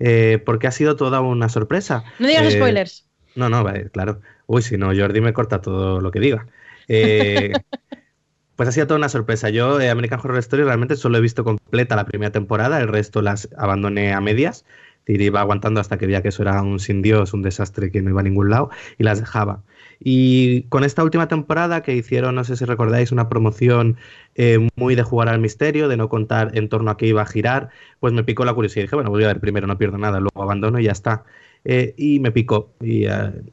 eh, porque ha sido toda una sorpresa. No digas spoilers. No, no, vale, claro. Uy, si no, Jordi me corta todo lo que diga. [LAUGHS] Pues ha sido toda una sorpresa. Yo, eh, American Horror Story, realmente solo he visto completa la primera temporada, el resto las abandoné a medias. Y iba aguantando hasta que veía que eso era un sin Dios, un desastre que no iba a ningún lado, y las dejaba. Y con esta última temporada que hicieron, no sé si recordáis, una promoción eh, muy de jugar al misterio, de no contar en torno a qué iba a girar, pues me picó la curiosidad. Y dije, bueno, voy a ver primero, no pierdo nada, luego abandono y ya está. Eh, y me picó. Y,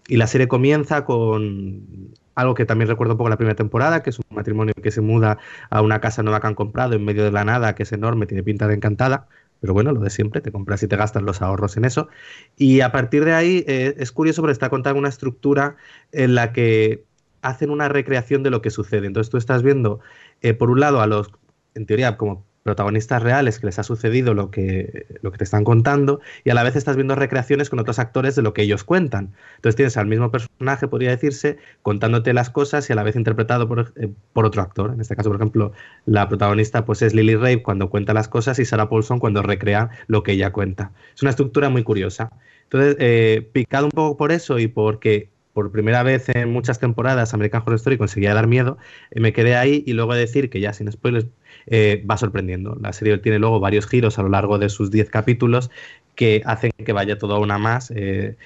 y, la serie comienza con algo que también recuerdo un poco la primera temporada, que es un matrimonio que se muda a una casa nueva que han comprado en medio de la nada, que es enorme, tiene pinta de encantada. Pero bueno, lo de siempre, te compras y te gastas los ahorros en eso. Y a partir de ahí eh, es curioso porque está contada una estructura en la que hacen una recreación de lo que sucede. Entonces tú estás viendo, eh, por un lado, a los, en teoría, como protagonistas reales que les ha sucedido lo que, lo que te están contando y a la vez estás viendo recreaciones con otros actores de lo que ellos cuentan. Entonces tienes al mismo personaje, podría decirse, contándote las cosas y a la vez interpretado por, eh, por otro actor. En este caso, por ejemplo, la protagonista pues es Lily Rabe cuando cuenta las cosas y Sarah Paulson cuando recrea lo que ella cuenta. Es una estructura muy curiosa. Entonces, eh, picado un poco por eso y porque por primera vez en muchas temporadas American Horror Story conseguía dar miedo, eh, me quedé ahí y luego decir que ya sin spoilers eh, va sorprendiendo. La serie tiene luego varios giros a lo largo de sus 10 capítulos que hacen que vaya todo a una más. Eh,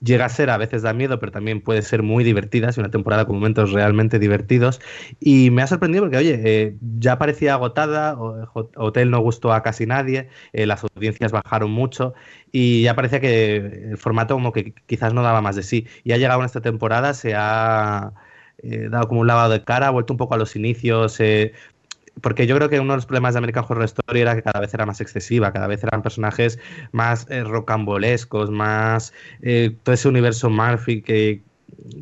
llega a ser, a veces da miedo, pero también puede ser muy divertida, es una temporada con momentos realmente divertidos. Y me ha sorprendido porque, oye, eh, ya parecía agotada, Hotel no gustó a casi nadie, las audiencias bajaron mucho y ya parecía que el formato como que quizás no daba más de sí. Y ha llegado en esta temporada, se ha... dado como un lavado de cara, ha vuelto un poco a los inicios, porque yo creo que uno de los problemas de American Horror Story era que cada vez era más excesiva, cada vez eran personajes más eh, rocambolescos, más eh, todo ese universo Murphy que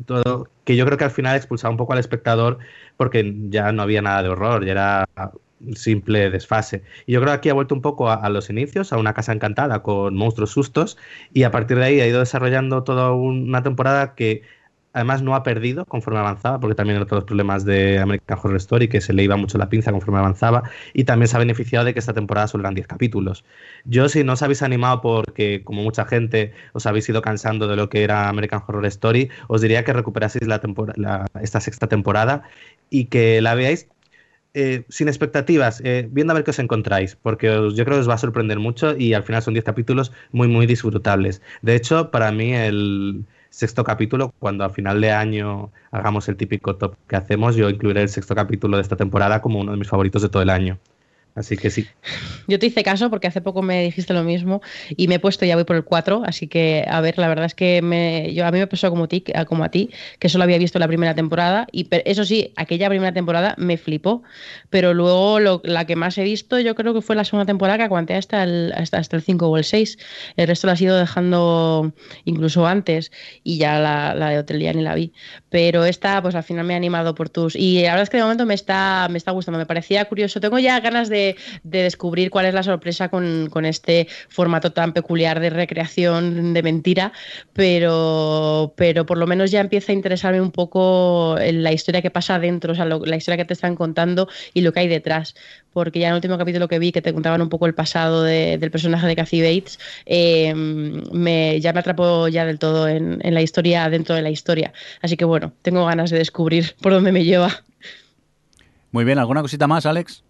todo que yo creo que al final expulsaba un poco al espectador porque ya no había nada de horror, ya era simple desfase. Y yo creo que aquí ha vuelto un poco a, los inicios, a una casa encantada con monstruos sustos, y a partir de ahí ha ido desarrollando toda una temporada que Además, no ha perdido conforme avanzaba, porque también era todos los problemas de American Horror Story, que se le iba mucho la pinza conforme avanzaba, y también se ha beneficiado de que esta temporada solo eran 10 capítulos. Yo, si no os habéis animado porque, como mucha gente, os habéis ido cansando de lo que era American Horror Story, os diría que recuperaseis la esta sexta temporada y que la veáis eh, sin expectativas, eh, viendo a ver qué os encontráis, porque yo creo que os va a sorprender mucho y al final son 10 capítulos muy, muy disfrutables. De hecho, para mí el, sexto capítulo, cuando a final de año hagamos el típico top que hacemos, yo incluiré el sexto capítulo de esta temporada como uno de mis favoritos de todo el año. Así que sí. Yo te hice caso porque hace poco me dijiste lo mismo y me he puesto, ya voy por el 4, así que a ver, la verdad es que me, yo, a mí me pasó como, ti, como a ti, que solo había visto la primera temporada y eso sí, aquella primera temporada me flipó, pero luego lo, la que más he visto yo creo que fue la segunda temporada que aguanté hasta el, hasta, hasta el 5 o el 6, el resto la has ido dejando incluso antes y ya la, la de Hotel ya ni la vi, pero esta pues al final me ha animado por tus... Y la verdad es que de momento me está, me está gustando, me parecía curioso, tengo ya ganas de de, descubrir cuál es la sorpresa con, este formato tan peculiar de recreación de mentira, pero, pero por lo menos ya empieza a interesarme un poco la historia que pasa adentro, o sea, la historia que te están contando y lo que hay detrás. Porque ya en el último capítulo que vi, que te contaban un poco el pasado del personaje de Kathy Bates, em, me, ya me atrapó ya del todo en, en la historia dentro de la historia. Así que bueno, tengo ganas de descubrir por dónde me lleva. Muy bien, ¿alguna cosita más, Alex?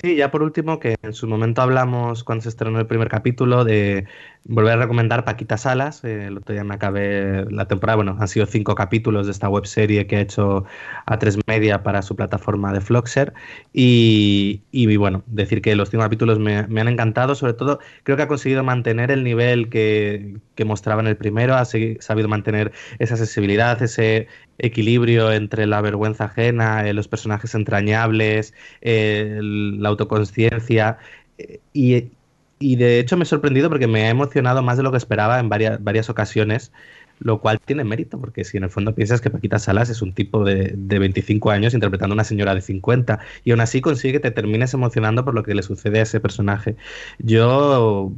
Sí, ya por último, que en su momento hablamos cuando se estrenó el primer capítulo de volver a recomendar Paquita Salas. Eh, el otro día me acabé la temporada, bueno, han sido cinco capítulos de esta web serie que ha hecho a tres media para su plataforma de Floxer. Y, y bueno, decir que los cinco capítulos me, han encantado, sobre todo creo que ha conseguido mantener el nivel que, que mostraba en el primero, ha sabido mantener esa sensibilidad, ese, equilibrio entre la vergüenza ajena, eh, los personajes entrañables, eh, la autoconciencia. Eh, y, y, de hecho me he sorprendido porque me ha emocionado más de lo que esperaba en varias, varias ocasiones, lo cual tiene mérito, porque si en el fondo piensas que Paquita Salas es un tipo de, de 25 años interpretando a una señora de 50, y aún así consigue que te termines emocionando por lo que le sucede a ese personaje. Yo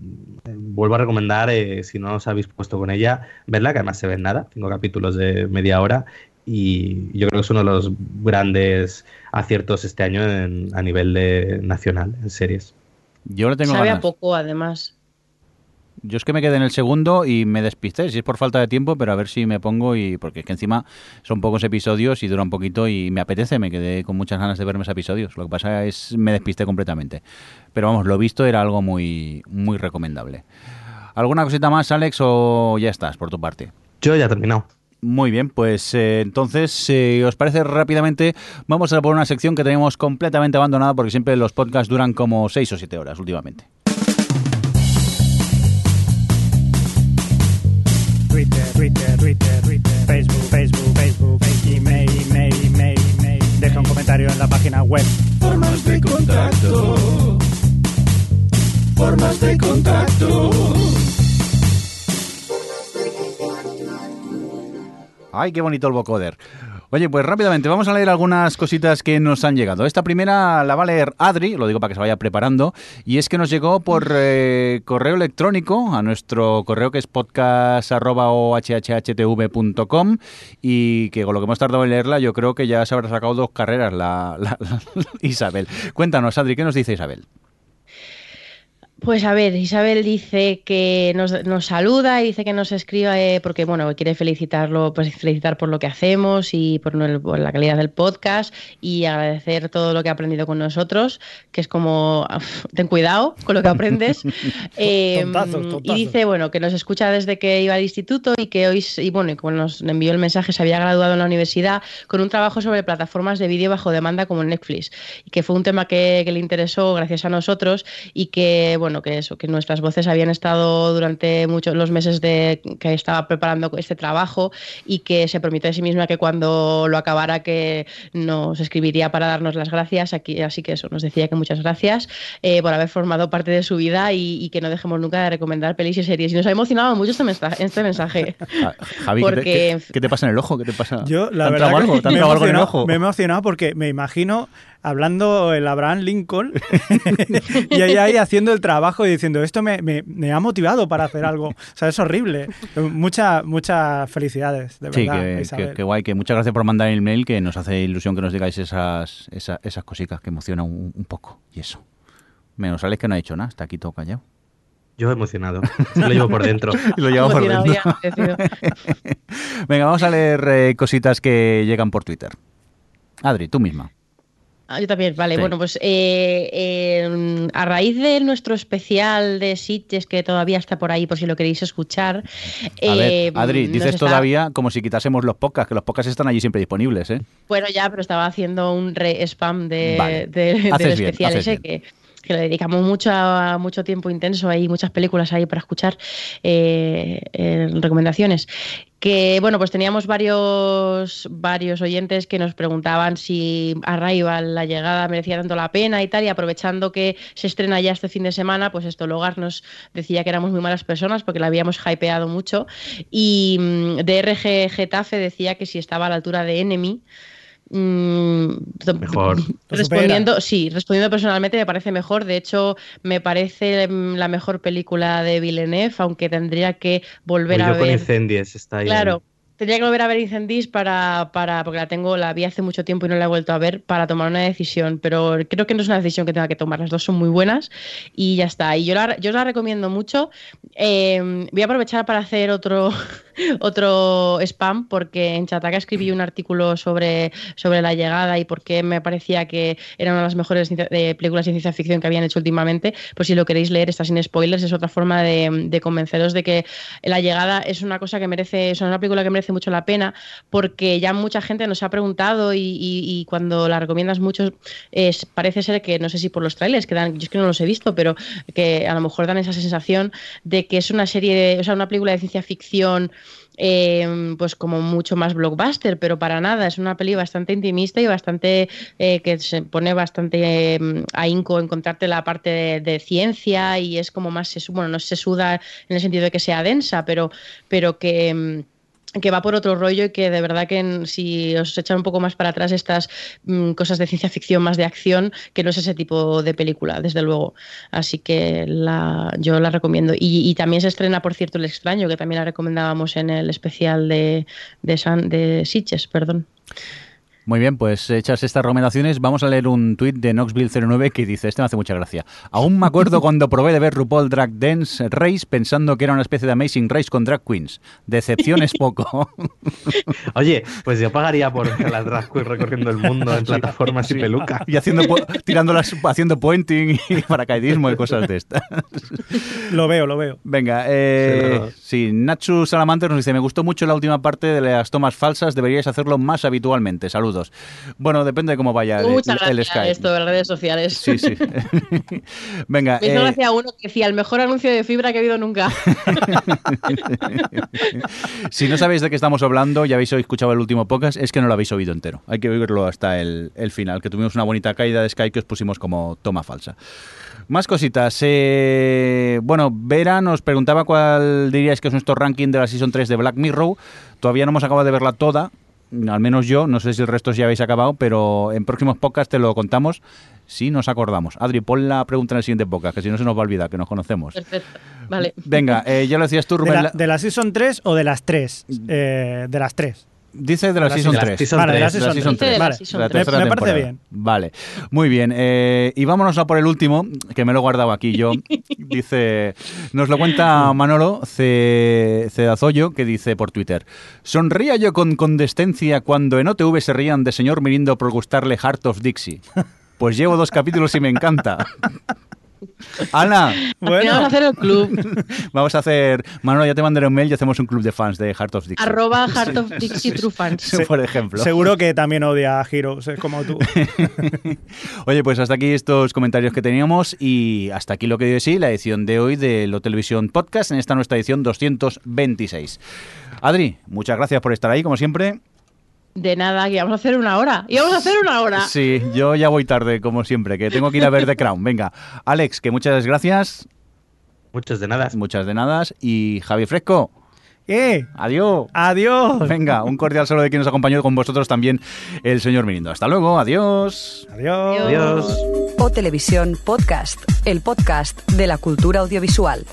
vuelvo a recomendar, si no os habéis puesto con ella, verla, que además se ve en nada, cinco capítulos de media hora, y yo creo que es uno de los grandes aciertos este año a nivel de nacional en series. Yo le tengo Sabe a poco, además. Yo es que me quedé en el segundo y me despisté, si es por falta de tiempo, pero a ver si me pongo y porque es que encima son pocos episodios y dura un poquito y me apetece, me quedé con muchas ganas de verme esos episodios. Lo que pasa es me despisté completamente. Pero vamos, lo visto era algo muy muy recomendable. ¿Alguna cosita más, Alex, o ya estás por tu parte? Yo ya he terminado. Muy bien, pues eh, entonces, si os parece rápidamente, vamos a por una sección que tenemos completamente abandonada porque siempre los podcasts duran como 6 o 7 horas últimamente. Twitter, Twitter, Twitter, Twitter, Facebook, Facebook, Facebook, email, email, email, email. Deja un comentario en la página web. Formas de contacto. Formas de contacto. Ay, qué bonito el vocoder. Oye, pues rápidamente vamos a leer algunas cositas que nos han llegado. Esta primera la va a leer Adri, lo digo para que se vaya preparando, y es que nos llegó por eh, correo electrónico a nuestro correo que es podcast.ohhtv.com y que con lo que hemos tardado en leerla yo creo que ya se habrá sacado dos carreras la, la Isabel. Cuéntanos, Adri, ¿qué nos dice Isabel? Pues a ver, Isabel dice que nos, nos saluda y dice que nos escriba eh, porque bueno, quiere felicitarlo, pues felicitar por lo que hacemos y por, por, la calidad del podcast y agradecer todo lo que ha aprendido con nosotros, que es como ten cuidado con lo que aprendes. [LAUGHS] eh, tontazos, tontazos. Y dice bueno que nos escucha desde que iba al instituto y que hoy y bueno, y como nos envió el mensaje, se había graduado en la universidad con un trabajo sobre plataformas de vídeo bajo demanda como Netflix y que fue un tema que, que le interesó gracias a nosotros y que bueno bueno, que eso, que nuestras voces habían estado durante muchos los meses de que estaba preparando este trabajo y que se prometió a sí misma que cuando lo acabara que nos escribiría para darnos las gracias. Aquí, así que eso, nos decía que muchas gracias eh, por haber formado parte de su vida y, y, que no dejemos nunca de recomendar pelis y series. Y nos ha emocionado mucho este mensaje. Este mensaje. [LAUGHS] Javi, porque... ¿qué, te, ¿qué, te, pasa en el ojo? ¿Qué te pasa? Yo, la verdad, algo? me, algo en el ojo? me he emocionado porque me imagino hablando el Abraham Lincoln [LAUGHS] y ahí, ahí, haciendo el trabajo y diciendo esto me, me, me, ha motivado para hacer algo. O sea, es horrible. Muchas muchas felicidades, de verdad. Sí, que, que, que, guay, que muchas gracias por mandar el mail, que nos hace ilusión que nos digáis esas, esas, esas cositas que emocionan un, un, poco. Y eso. Menos Alex que no ha dicho nada, está aquí todo callado. Yo emocionado. [LAUGHS] lo llevo por dentro. [LAUGHS] lo llevo por dentro. Venga, vamos a leer eh, cositas que llegan por Twitter. Adri, tú misma. Ah, yo también, vale. Sí. Bueno, pues eh, eh, a raíz de nuestro especial de Sitges, que todavía está por ahí, por si lo queréis escuchar. A eh, ver, Adri, dices está- todavía como si quitásemos los podcasts, que los podcasts están allí siempre disponibles, ¿eh? Bueno, ya, pero estaba haciendo un re-spam de, Vale. de- del Haces bien, especial ese bien. Que, le dedicamos mucho, mucho tiempo intenso, hay muchas películas ahí para escuchar, eh, en recomendaciones. Que bueno, pues teníamos varios, varios oyentes que nos preguntaban si Arrival, la llegada, merecía tanto la pena y tal, y aprovechando que se estrena ya este fin de semana, pues esto, Logar nos decía que éramos muy malas personas porque la habíamos hypeado mucho. Y mm, DRG Getafe decía que si estaba a la altura de Enemy. Mm, Mejor. [LAUGHS] Respondiendo, sí, respondiendo personalmente me parece mejor. De hecho, me parece mm, la mejor película de Villeneuve, aunque tendría que volver Voy a con ver. incendies, está ahí. Claro, tendría que volver a ver Incendies para, para, porque la tengo, la vi hace mucho tiempo y no la he vuelto a ver para tomar una decisión, pero creo que no es una decisión que tenga que tomar, las dos son muy buenas y ya está. Y yo la, yo la recomiendo mucho. Eh, voy a aprovechar para hacer otro, [LAUGHS] otro spam, porque en Chataca escribí un artículo sobre, sobre la llegada y por qué me parecía que era una de las mejores de películas de ciencia ficción que habían hecho últimamente. Pues si lo queréis leer, está sin spoilers, es otra forma de, de convenceros de que la llegada es una cosa que merece, es una película que merece mucho la pena, porque ya mucha gente nos ha preguntado y, cuando la recomiendas mucho, parece ser que, no sé si por los trailers que dan, yo es que no los he visto, pero que a lo mejor dan esa sensación de que es una serie, de- o sea, una película de ciencia ficción eh, pues como mucho más blockbuster, pero para nada, es una peli bastante intimista y bastante eh, que se pone bastante eh, ahínco en contarte la parte de, de ciencia y es como más, bueno, no se suda en el sentido de que sea densa, pero, pero que... que va por otro rollo y que de verdad que si os echan un poco más para atrás estas mm, cosas de ciencia ficción más de acción, que no es ese tipo de película, desde luego. Así que la, yo la recomiendo. Y, y también se estrena, por cierto, El extraño, que también la recomendábamos en el especial de, de, San, de Sitges, perdón. Muy bien, pues hechas estas recomendaciones, vamos a leer un tuit de Knoxville09 que dice, este me hace mucha gracia. Aún me acuerdo [LAUGHS] cuando probé de ver RuPaul Drag Dance Race pensando que era una especie de Amazing Race con drag queens. Decepción es poco. [LAUGHS] Oye, pues yo pagaría por las drag queens recorriendo el mundo en plataformas y peluca. y haciendo tirándolas, haciendo puenting y [LAUGHS] paracaidismo y cosas de estas. Lo veo, lo veo. Venga, eh, Sí, sí, Nacho Salamantes nos dice, me gustó mucho la última parte de las tomas falsas, deberíais hacerlo más habitualmente. Saludos. Bueno, depende de cómo vaya el, Muchas el a Skype. esto de las redes sociales. Sí, sí. [LAUGHS] Venga, Me hizo eh, gracia uno que decía el mejor anuncio de fibra que he habido nunca. [LAUGHS] si no sabéis de qué estamos hablando, ya habéis escuchado el último podcast, es que no lo habéis oído entero. Hay que oírlo hasta el, el final, que tuvimos una bonita caída de Sky que os pusimos como toma falsa. Más cositas. eh, bueno, Vera nos preguntaba cuál diríais que es nuestro ranking de la Season 3 de Black Mirror. Todavía no hemos acabado de verla toda, al menos yo, no sé si el resto ya habéis acabado, pero en próximos podcasts te lo contamos si nos acordamos. Adri, pon la pregunta en el siguiente podcast, que si no se nos va a olvidar, que nos conocemos. Perfecto. Vale. Venga, eh, ya lo decías tú, ¿De Rubén. la, la- de la Season 3 o de las 3? Eh, de las 3. Dice de la, la Season de la 3. Season Vale, de la Season Season 3. de la Vale. La Me- me parece temporada. bien. Vale, muy bien. eh, y vámonos a por el último, que me lo he guardado aquí yo. [LAUGHS] dice, nos lo cuenta Manolo C- Cedazoyo, que dice por Twitter, sonría yo con condescencia cuando en OTV se rían de señor Mirindo por gustarle Heart of Dixie. Pues llevo dos capítulos y me encanta. [LAUGHS] Ana, Bueno, Vamos a hacer el club. [LAUGHS] vamos a hacer... Manolo, ya te mandaré un mail y hacemos un club de fans de Heart of Dixie. Arroba Heart of Dixie True Fans. por ejemplo. seguro que también odia a Heroes, es como tú. [LAUGHS] Oye, pues hasta aquí estos comentarios que teníamos y hasta aquí lo que dio de sí la edición de hoy de Lo Televisión Podcast en esta nuestra edición 226. Adri, muchas gracias por estar ahí, como siempre. De nada, que vamos a hacer una hora. Y vamos a hacer una hora. Sí, yo ya voy tarde, como siempre, que tengo que ir a ver The Crown. Venga, Alex, que muchas gracias, Muchos de nada. muchas de nada, y Javi Fresco, ¡Eh! adiós. ¡Adiós! Venga, un cordial saludo de quien nos acompañó con vosotros también, el señor Mirindo. Hasta luego, adiós. Adiós. Adiós. O Televisión Podcast, el podcast de la cultura audiovisual.